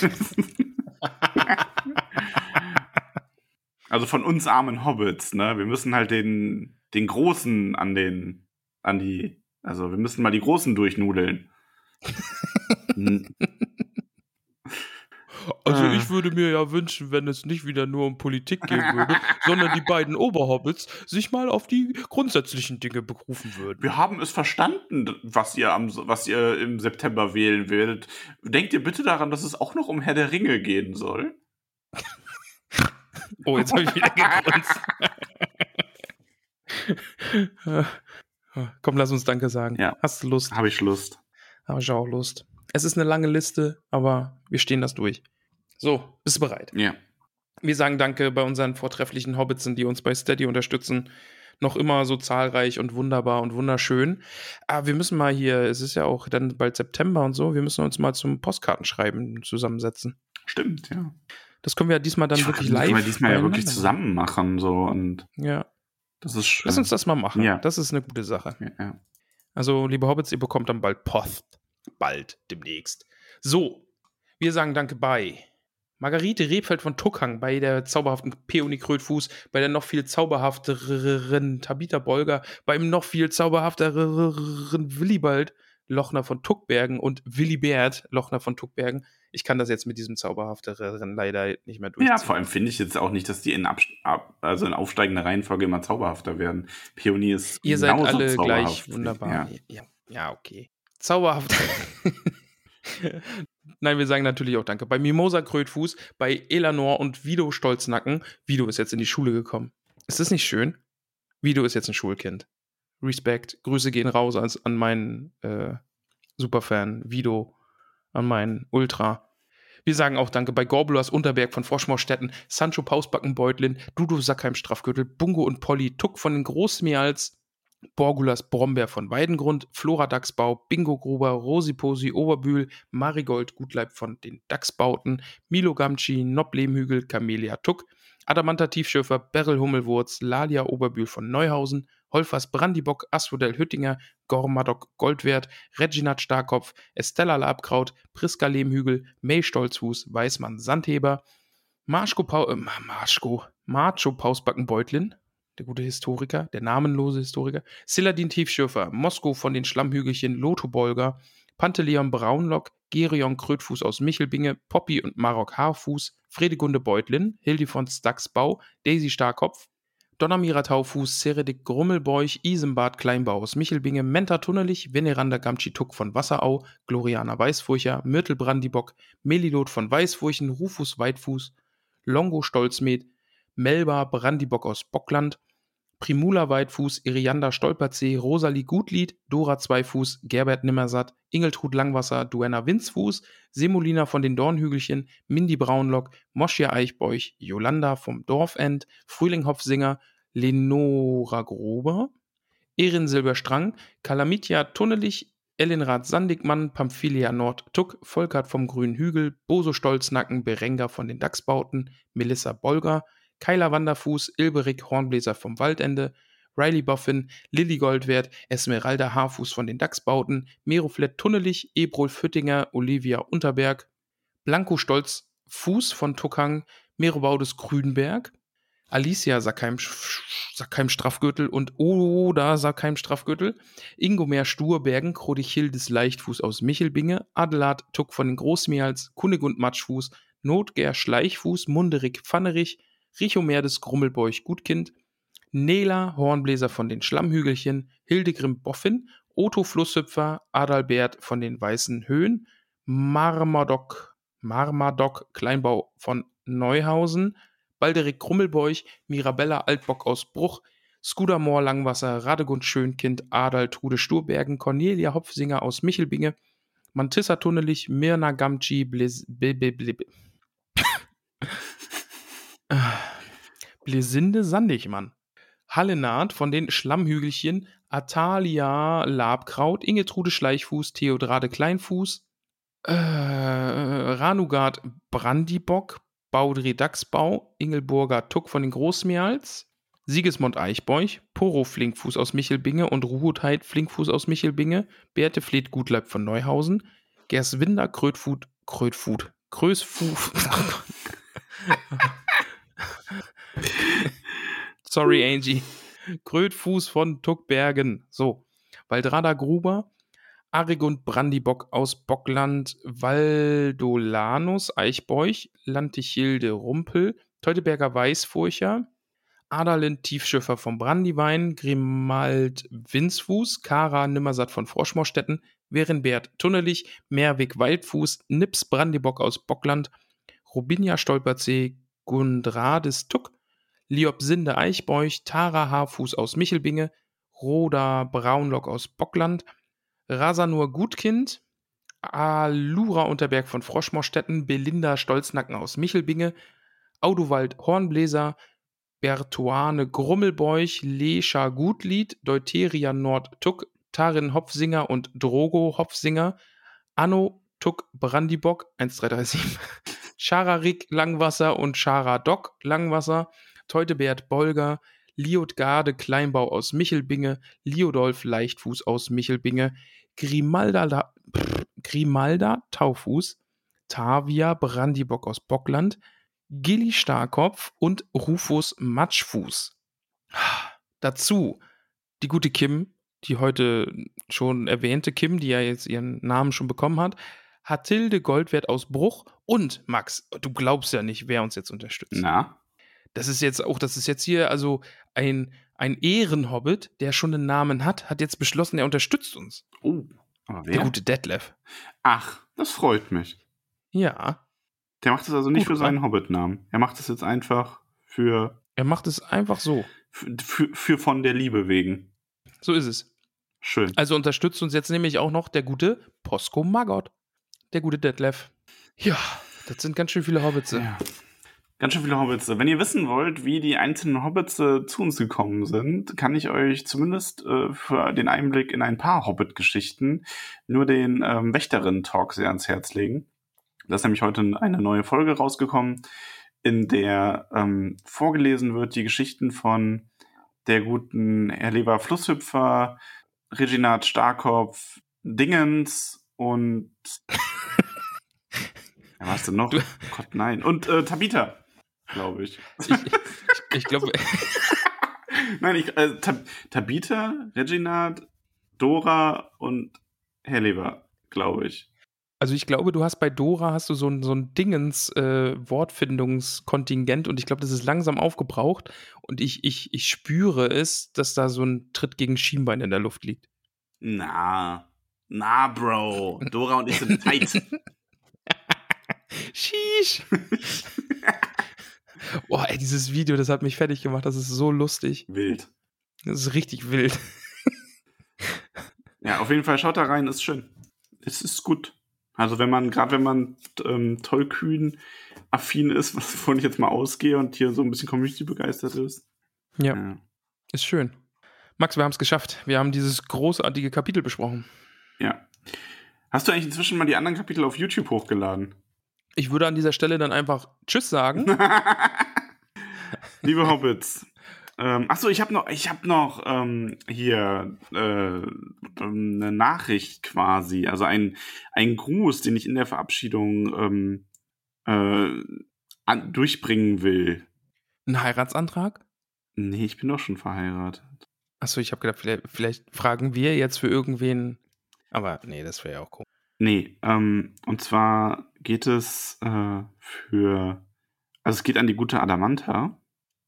also von uns armen Hobbits, ne? Wir müssen halt den, den Großen an den, an die, also wir müssen mal die Großen durchnudeln. [laughs] Also Ah. ich würde mir ja wünschen, wenn es nicht wieder nur um Politik gehen würde, [laughs] sondern die beiden Oberhobbits sich mal auf die grundsätzlichen Dinge berufen würden. Wir haben es verstanden, was ihr, am, was ihr im September wählen werdet. Denkt ihr bitte daran, dass es auch noch um Herr der Ringe gehen soll? [laughs] Oh, jetzt habe ich wieder gegrunzt. [laughs] Komm, lass uns Danke sagen. Ja. Hast du Lust? Habe ich Lust. Habe ich auch Lust. Es ist eine lange Liste, aber wir stehen das durch. So, bist du bereit? Ja. Wir sagen Danke bei unseren vortrefflichen Hobbits, die uns bei Steady unterstützen. Noch immer so zahlreich und wunderbar und wunderschön. Aber wir müssen mal hier, es ist ja auch dann bald September und so, wir müssen uns mal zum Postkartenschreiben zusammensetzen. Stimmt, ja. Das können wir ja diesmal dann wirklich das live. können wir diesmal ja wirklich zusammen machen, so, und. Ja, das ist schön. lass uns das mal machen. Ja. Das ist eine gute Sache. Ja, ja. Also, liebe Hobbits, ihr bekommt dann bald Post. Bald, demnächst. So, wir sagen Danke bei Margarete Rebfeld von Tuckhang, bei der zauberhaften Peony Krötfuß, bei der noch viel zauberhafteren Tabitha Bolger, beim noch viel zauberhafteren Willibald Lochner von Tuckbergen und Willibert Lochner von Tuckbergen. Ich kann das jetzt mit diesem zauberhafteren leider nicht mehr durchziehen. ja, vor allem finde ich jetzt auch nicht, dass die in, ab, also in aufsteigender Reihenfolge immer zauberhafter werden. Peony ist Ihr seid alle gleich wunderbar. Ja. Ja, ja okay. Zauberhaft. [laughs] [laughs] Nein, wir sagen natürlich auch Danke. Bei Mimosa Krötfuß, bei Elanor und Vido Stolznacken. Vido ist jetzt in die Schule gekommen. Ist das nicht schön? Vido ist jetzt ein Schulkind. Respekt. Grüße gehen raus als, an meinen äh, Superfan Vido, an meinen Ultra. Wir sagen auch Danke bei Gorbulas Unterberg von Froschmorstetten, Sancho Pausbackenbeutlin, Dudo Sackheim Strafgürtel, Bungo und Polly, Tuck von den Großmeals, Borgulas Brombeer von Weidengrund, Flora Dachsbau, Bingo Gruber, Rosiposi Oberbühl, Marigold Gutleib von den Dachsbauten, Milo Gamci, Nob Lehmhügel, Camelia Tuck, Adamanta Tiefschürfer, Beryl Hummelwurz, Lalia Oberbühl von Neuhausen, Holfers Brandibock, Asphodel Hüttinger, Gormadok Goldwert, Reginat Starkopf, Estella Labkraut, Priska Lehmhügel, May Stolzfuß, Weißmann Sandheber, Marschko Pau äh, Marschko, Marcho Pausbackenbeutlin, der gute Historiker, der namenlose Historiker, Siladin Tiefschürfer, Mosko von den Schlammhügelchen, Lotho Bolger, Panteleon Braunlock, Gerion Krötfuß aus Michelbinge, Poppy und Marok Haarfuß, Fredegunde Beutlin, Hildifons Dachsbau, Daisy Starkopf, Donnermira Taufuß, Seredik Grummelbeuch, Isembad Kleinbau aus Michelbinge, Menta Tunnelich, Veneranda Gamtschituk von Wasserau, Gloriana Weißfurcher, Myrtel Brandibock, Melilot von Weißfurchen, Rufus Weitfuß, Longo Stolzmed, Melba Brandibock aus Bockland, Primula Weitfuß, Irianda Stolperzee, Rosalie Gutlied, Dora Zweifuß, Gerbert Nimmersatt, Ingeltrud Langwasser, Duenna Winzfuß, Semolina von den Dornhügelchen, Mindy Braunlock, Moschia Eichbeuch, Jolanda vom Dorfend, Frühling Hopfsinger, Lenora Gruber, Erin Silberstrang, Kalamitia Tunnelich, Ellenrad Sandigmann, Pamphilia Nord Tuck, Volkert vom Grünen Hügel, Boso Stolznacken, Berenga von den Dachsbauten, Melissa Bolger, Keiler Wanderfuß, Ilberik Hornbläser vom Waldende, Riley Boffin, Lilly Goldwert, Esmeralda Haarfuß von den Dachsbauten, Meroflett Tunnelich, Ebrol Füttinger, Olivia Unterberg, Blanco Stolz Fuß von Tuckang, Merobaudes Grünberg, Alicia Sackheim, Sackheim Straffgürtel und Oda Sackheim Straffgürtel, Ingomer Sturbergen, Krodichildes Leichtfuß aus Michelbinge, Adelard Tuck von den Großmeerls, Kunigund Matschfuß, Notger Schleichfuß, Munderig Pfannerich, Richomerdes Grummelbeuch Gutkind, Nela Hornbläser von den Schlammhügelchen, Hildegrim Boffin, Otto Flusshüpfer, Adalbert von den Weißen Höhen, Marmadoc, Marmadoc Kleinbau von Neuhausen, Balderik Krummelbeuch, Mirabella Altbock aus Bruch, Skudamor Langwasser, Radegund Schönkind, Adal Trude Sturbergen, Cornelia Hopfsinger aus Michelbinge, Mantissa Tunnelich, Mirna Gamci, Bliz, Ble, Ble, Blesinde Sandigmann, Hallenard von den Schlammhügelchen, Atalia Labkraut, Ingetrude Schleichfuß, Theodrade Kleinfuß, äh, Ranugard Brandibock, Baudry Dachsbau, Ingelburger Tuck von den Großmeerls, Sigismund Eichbeuch, Poro Flinkfuß aus Michelbinge und Ruhutheit Flinkfuß aus Michelbinge, Berthe Fleet Gutleib von Neuhausen, Gerswinder Krötfut, Krötfut, Krösfuß. [laughs] [laughs] [laughs] Sorry, Angie. Krötfuß von Tuckbergen. So. Waldrada Gruber, Arigund Brandibock aus Bockland, Valdolanus Eichbeuch, Lantichilde Rumpel, Teutoberger Weißfurcher, Adalin Tiefschiffer vom Brandywein, Grimald Winzfuß, Kara Nimmersatt von Froschmorstetten, Werenbert Tunnelich, Meerweg Waldfuß, Nips Brandibock aus Bockland, Robinia Stolperzee, Gundrades Tuck, Liop Sinde Eichbeuch, Tara Haarfuß aus Michelbinge, Roda Braunlock aus Bockland, Rasanur Gutkind, Alura Unterberg von Froschmorstetten, Belinda Stolznacken aus Michelbinge, Audowald Hornbläser, Bertuane Grummelbeuch, Lescha Gutlied, Deuteria Nord Tuck, Tarin Hopfsinger und Drogo Hopfsinger, Anno Tuck Brandibock 1337, Schararik [laughs] Langwasser und Schara Dock Langwasser, Teutebert Bolger, Liotgarde Kleinbau aus Michelbinge, Liodolf Leichtfuß aus Michelbinge, Grimalda, Grimalda Taufuß, Tavia Brandibock aus Bockland, Gilly Starkopf und Rufus Matschfuß. [sighs] Dazu die gute Kim, die heute schon erwähnte Kim, die ja jetzt ihren Namen schon bekommen hat, Hatilde Goldwert aus Bruch und Max, du glaubst ja nicht, wer uns jetzt unterstützt. Na? Das ist jetzt auch, das ist jetzt hier also ein, ein Ehrenhobbit, der schon einen Namen hat, hat jetzt beschlossen, er unterstützt uns. Oh, aber Der wer? gute Detlef. Ach, das freut mich. Ja, Der macht es also nicht Gut, für seinen Hobbit-Namen. Er macht es jetzt einfach für, er macht es einfach so. für, für, für von der Liebe wegen. So ist es. Schön. Also unterstützt uns jetzt nämlich auch noch der gute Posco Maggot. Der gute Detlef. Ja, das sind ganz schön viele Hobbits. Ja. Ganz schön viele Hobbits. Wenn ihr wissen wollt, wie die einzelnen Hobbits äh, zu uns gekommen sind, kann ich euch zumindest äh, für den Einblick in ein paar Hobbit-Geschichten nur den ähm, Wächterin-Talk sehr ans Herz legen. Da ist nämlich heute eine neue Folge rausgekommen, in der ähm, vorgelesen wird die Geschichten von der guten Erleber Flusshüpfer, Reginat Starkopf, Dingens und ja, was denn noch? Du- Gott, nein. Und äh, Tabitha, glaube ich. Ich, ich, ich glaube, [laughs] Nein, ich, äh, Tab Tabitha, Reginald, Dora und Herleber, glaube ich. also ich glaube, du hast bei Dora hast du so ein, so ein Dingens äh, Wortfindungskontingent und ich glaube, das ist langsam aufgebraucht und ich, ich, ich spüre es, dass da so ein Tritt gegen Schienbein in der Luft liegt. Na, na, Bro. Dora und ich sind tight. [laughs] Sheesh. [laughs] Boah, ey, dieses Video, das hat mich fertig gemacht, das ist so lustig. Wild. Das ist richtig wild. Ja, auf jeden Fall schaut da rein, ist schön. Es ist gut. Also wenn man, gerade wenn man ähm, tollkühn affin ist, was [laughs] wovon ich jetzt mal ausgehe und hier so ein bisschen Community begeistert ist. Ja, Ja. ist schön. Max, wir haben es geschafft. Wir haben dieses großartige Kapitel besprochen. ja. Hast du eigentlich inzwischen mal die anderen Kapitel auf YouTube hochgeladen? Ich würde an dieser Stelle dann einfach Tschüss sagen. [laughs] Liebe Hobbits. Ähm, achso, ich habe noch, ich habe noch ähm, hier äh, eine Nachricht quasi, also ein, ein Gruß, den ich in der Verabschiedung ähm, äh, an, durchbringen will. Ein Heiratsantrag? Nee, ich bin doch schon verheiratet. Achso, ich habe gedacht, vielleicht, vielleicht fragen wir jetzt für irgendwen. Aber nee, das wäre ja auch cool. Nee, ähm, und zwar geht es äh, für, also es geht an die gute Adamanta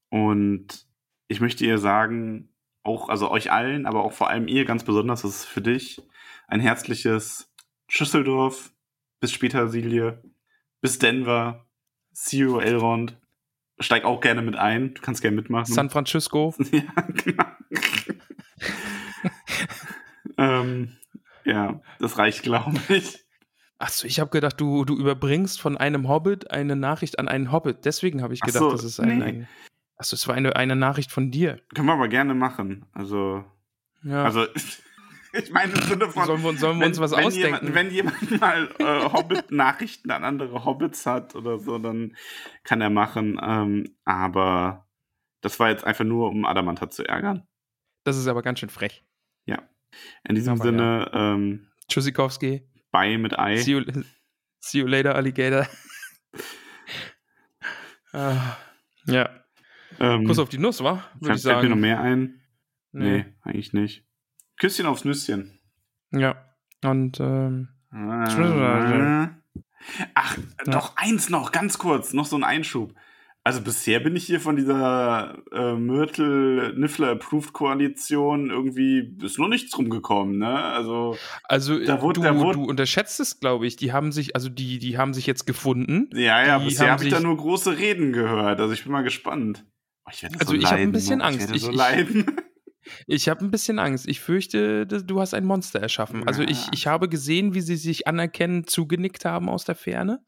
und ich möchte ihr sagen, auch, also euch allen, aber auch vor allem ihr ganz besonders, das ist für dich ein herzliches Schüsseldorf, bis später Silje, bis Denver, see you Elrond, steig auch gerne mit ein, du kannst gerne mitmachen. San Francisco. [laughs] Ja, genau. [laughs] ähm, ja, das reicht, glaube ich. Achso, ich habe gedacht, du, du überbringst von einem Hobbit eine Nachricht an einen Hobbit. Deswegen habe ich Ach gedacht, so, das ist ein. nee. ein Achso, es war eine, eine Nachricht von dir. Können wir aber gerne machen. Also, Ja. also [laughs] ich meine im Sinne von. sollen wir, uns- sollen wir uns was wenn ausdenken? Jemand, wenn jemand mal äh, Hobbit-Nachrichten an andere Hobbits hat oder so, dann kann er machen. Ähm, aber das war jetzt einfach nur, um Adamanta zu ärgern. das ist aber ganz schön frech. Ja. In diesem Aber Sinne, ähm, Tschüssikowski. Bye mit Ei. See you, see you later, Alligator. [laughs] Ah, ja. Ähm, Kuss auf die Nuss, wa? Würde ich fällt mir noch sagen. mehr ein? Nee. eigentlich nicht. Küsschen aufs Nüsschen. Ja. Und ähm, Ach, doch eins noch, ganz kurz, noch so ein Einschub. Also bisher bin ich hier von dieser äh, Myrtle-Niffler-Approved-Koalition irgendwie, ist noch nichts rumgekommen, ne? Also, also Da wurde- du, da wurde- du unterschätzt es, glaube ich. Die haben sich, also die, die haben sich jetzt gefunden. ja, ja, Die bisher habe ich da nur große Reden gehört. Also ich bin mal gespannt. Oh, ich werde Also so ich hab ein bisschen? Angst. Ich Ich- so ich- leiden. [laughs] Ich habe ein bisschen Angst. Ich fürchte, du hast ein Monster erschaffen. Also ich, Ja. ich habe gesehen, wie sie sich anerkennend zugenickt haben aus der Ferne.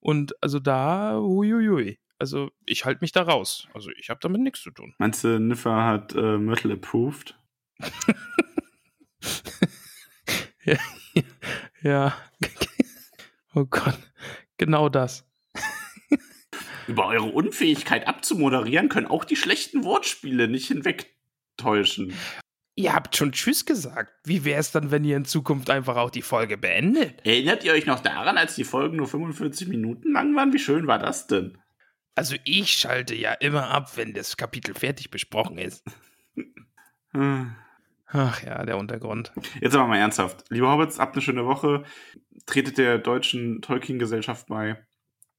Und also da, huiuiui. Also ich halte mich da raus. Also ich habe damit nichts zu tun. Meinst du, Niffer hat äh, Myrtle-approved? [laughs] Ja. oh Gott. Genau das. Über eure Unfähigkeit abzumoderieren können auch die schlechten Wortspiele nicht hinwegtäuschen. Ihr habt schon Tschüss gesagt. Wie wäre es dann, wenn ihr in Zukunft einfach auch die Folge beendet? Erinnert ihr euch noch daran, als die Folgen nur 45 Minuten lang waren? Wie schön war das denn? Also ich schalte ja immer ab, wenn das Kapitel fertig besprochen ist. Hm. [laughs] Ach ja, der Untergrund. Jetzt aber mal ernsthaft. Liebe Hobbits, habt eine schöne Woche. Tretet der deutschen Tolkien-Gesellschaft bei.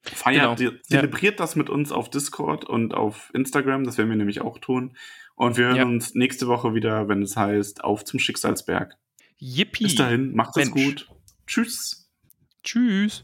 Feiert, Genau. zelebriert das mit uns auf Discord und auf Instagram. Das werden wir nämlich auch tun. Und wir hören Ja. uns nächste Woche wieder, wenn es heißt, auf zum Schicksalsberg. Yippie. Bis dahin, macht es gut. Tschüss. Tschüss.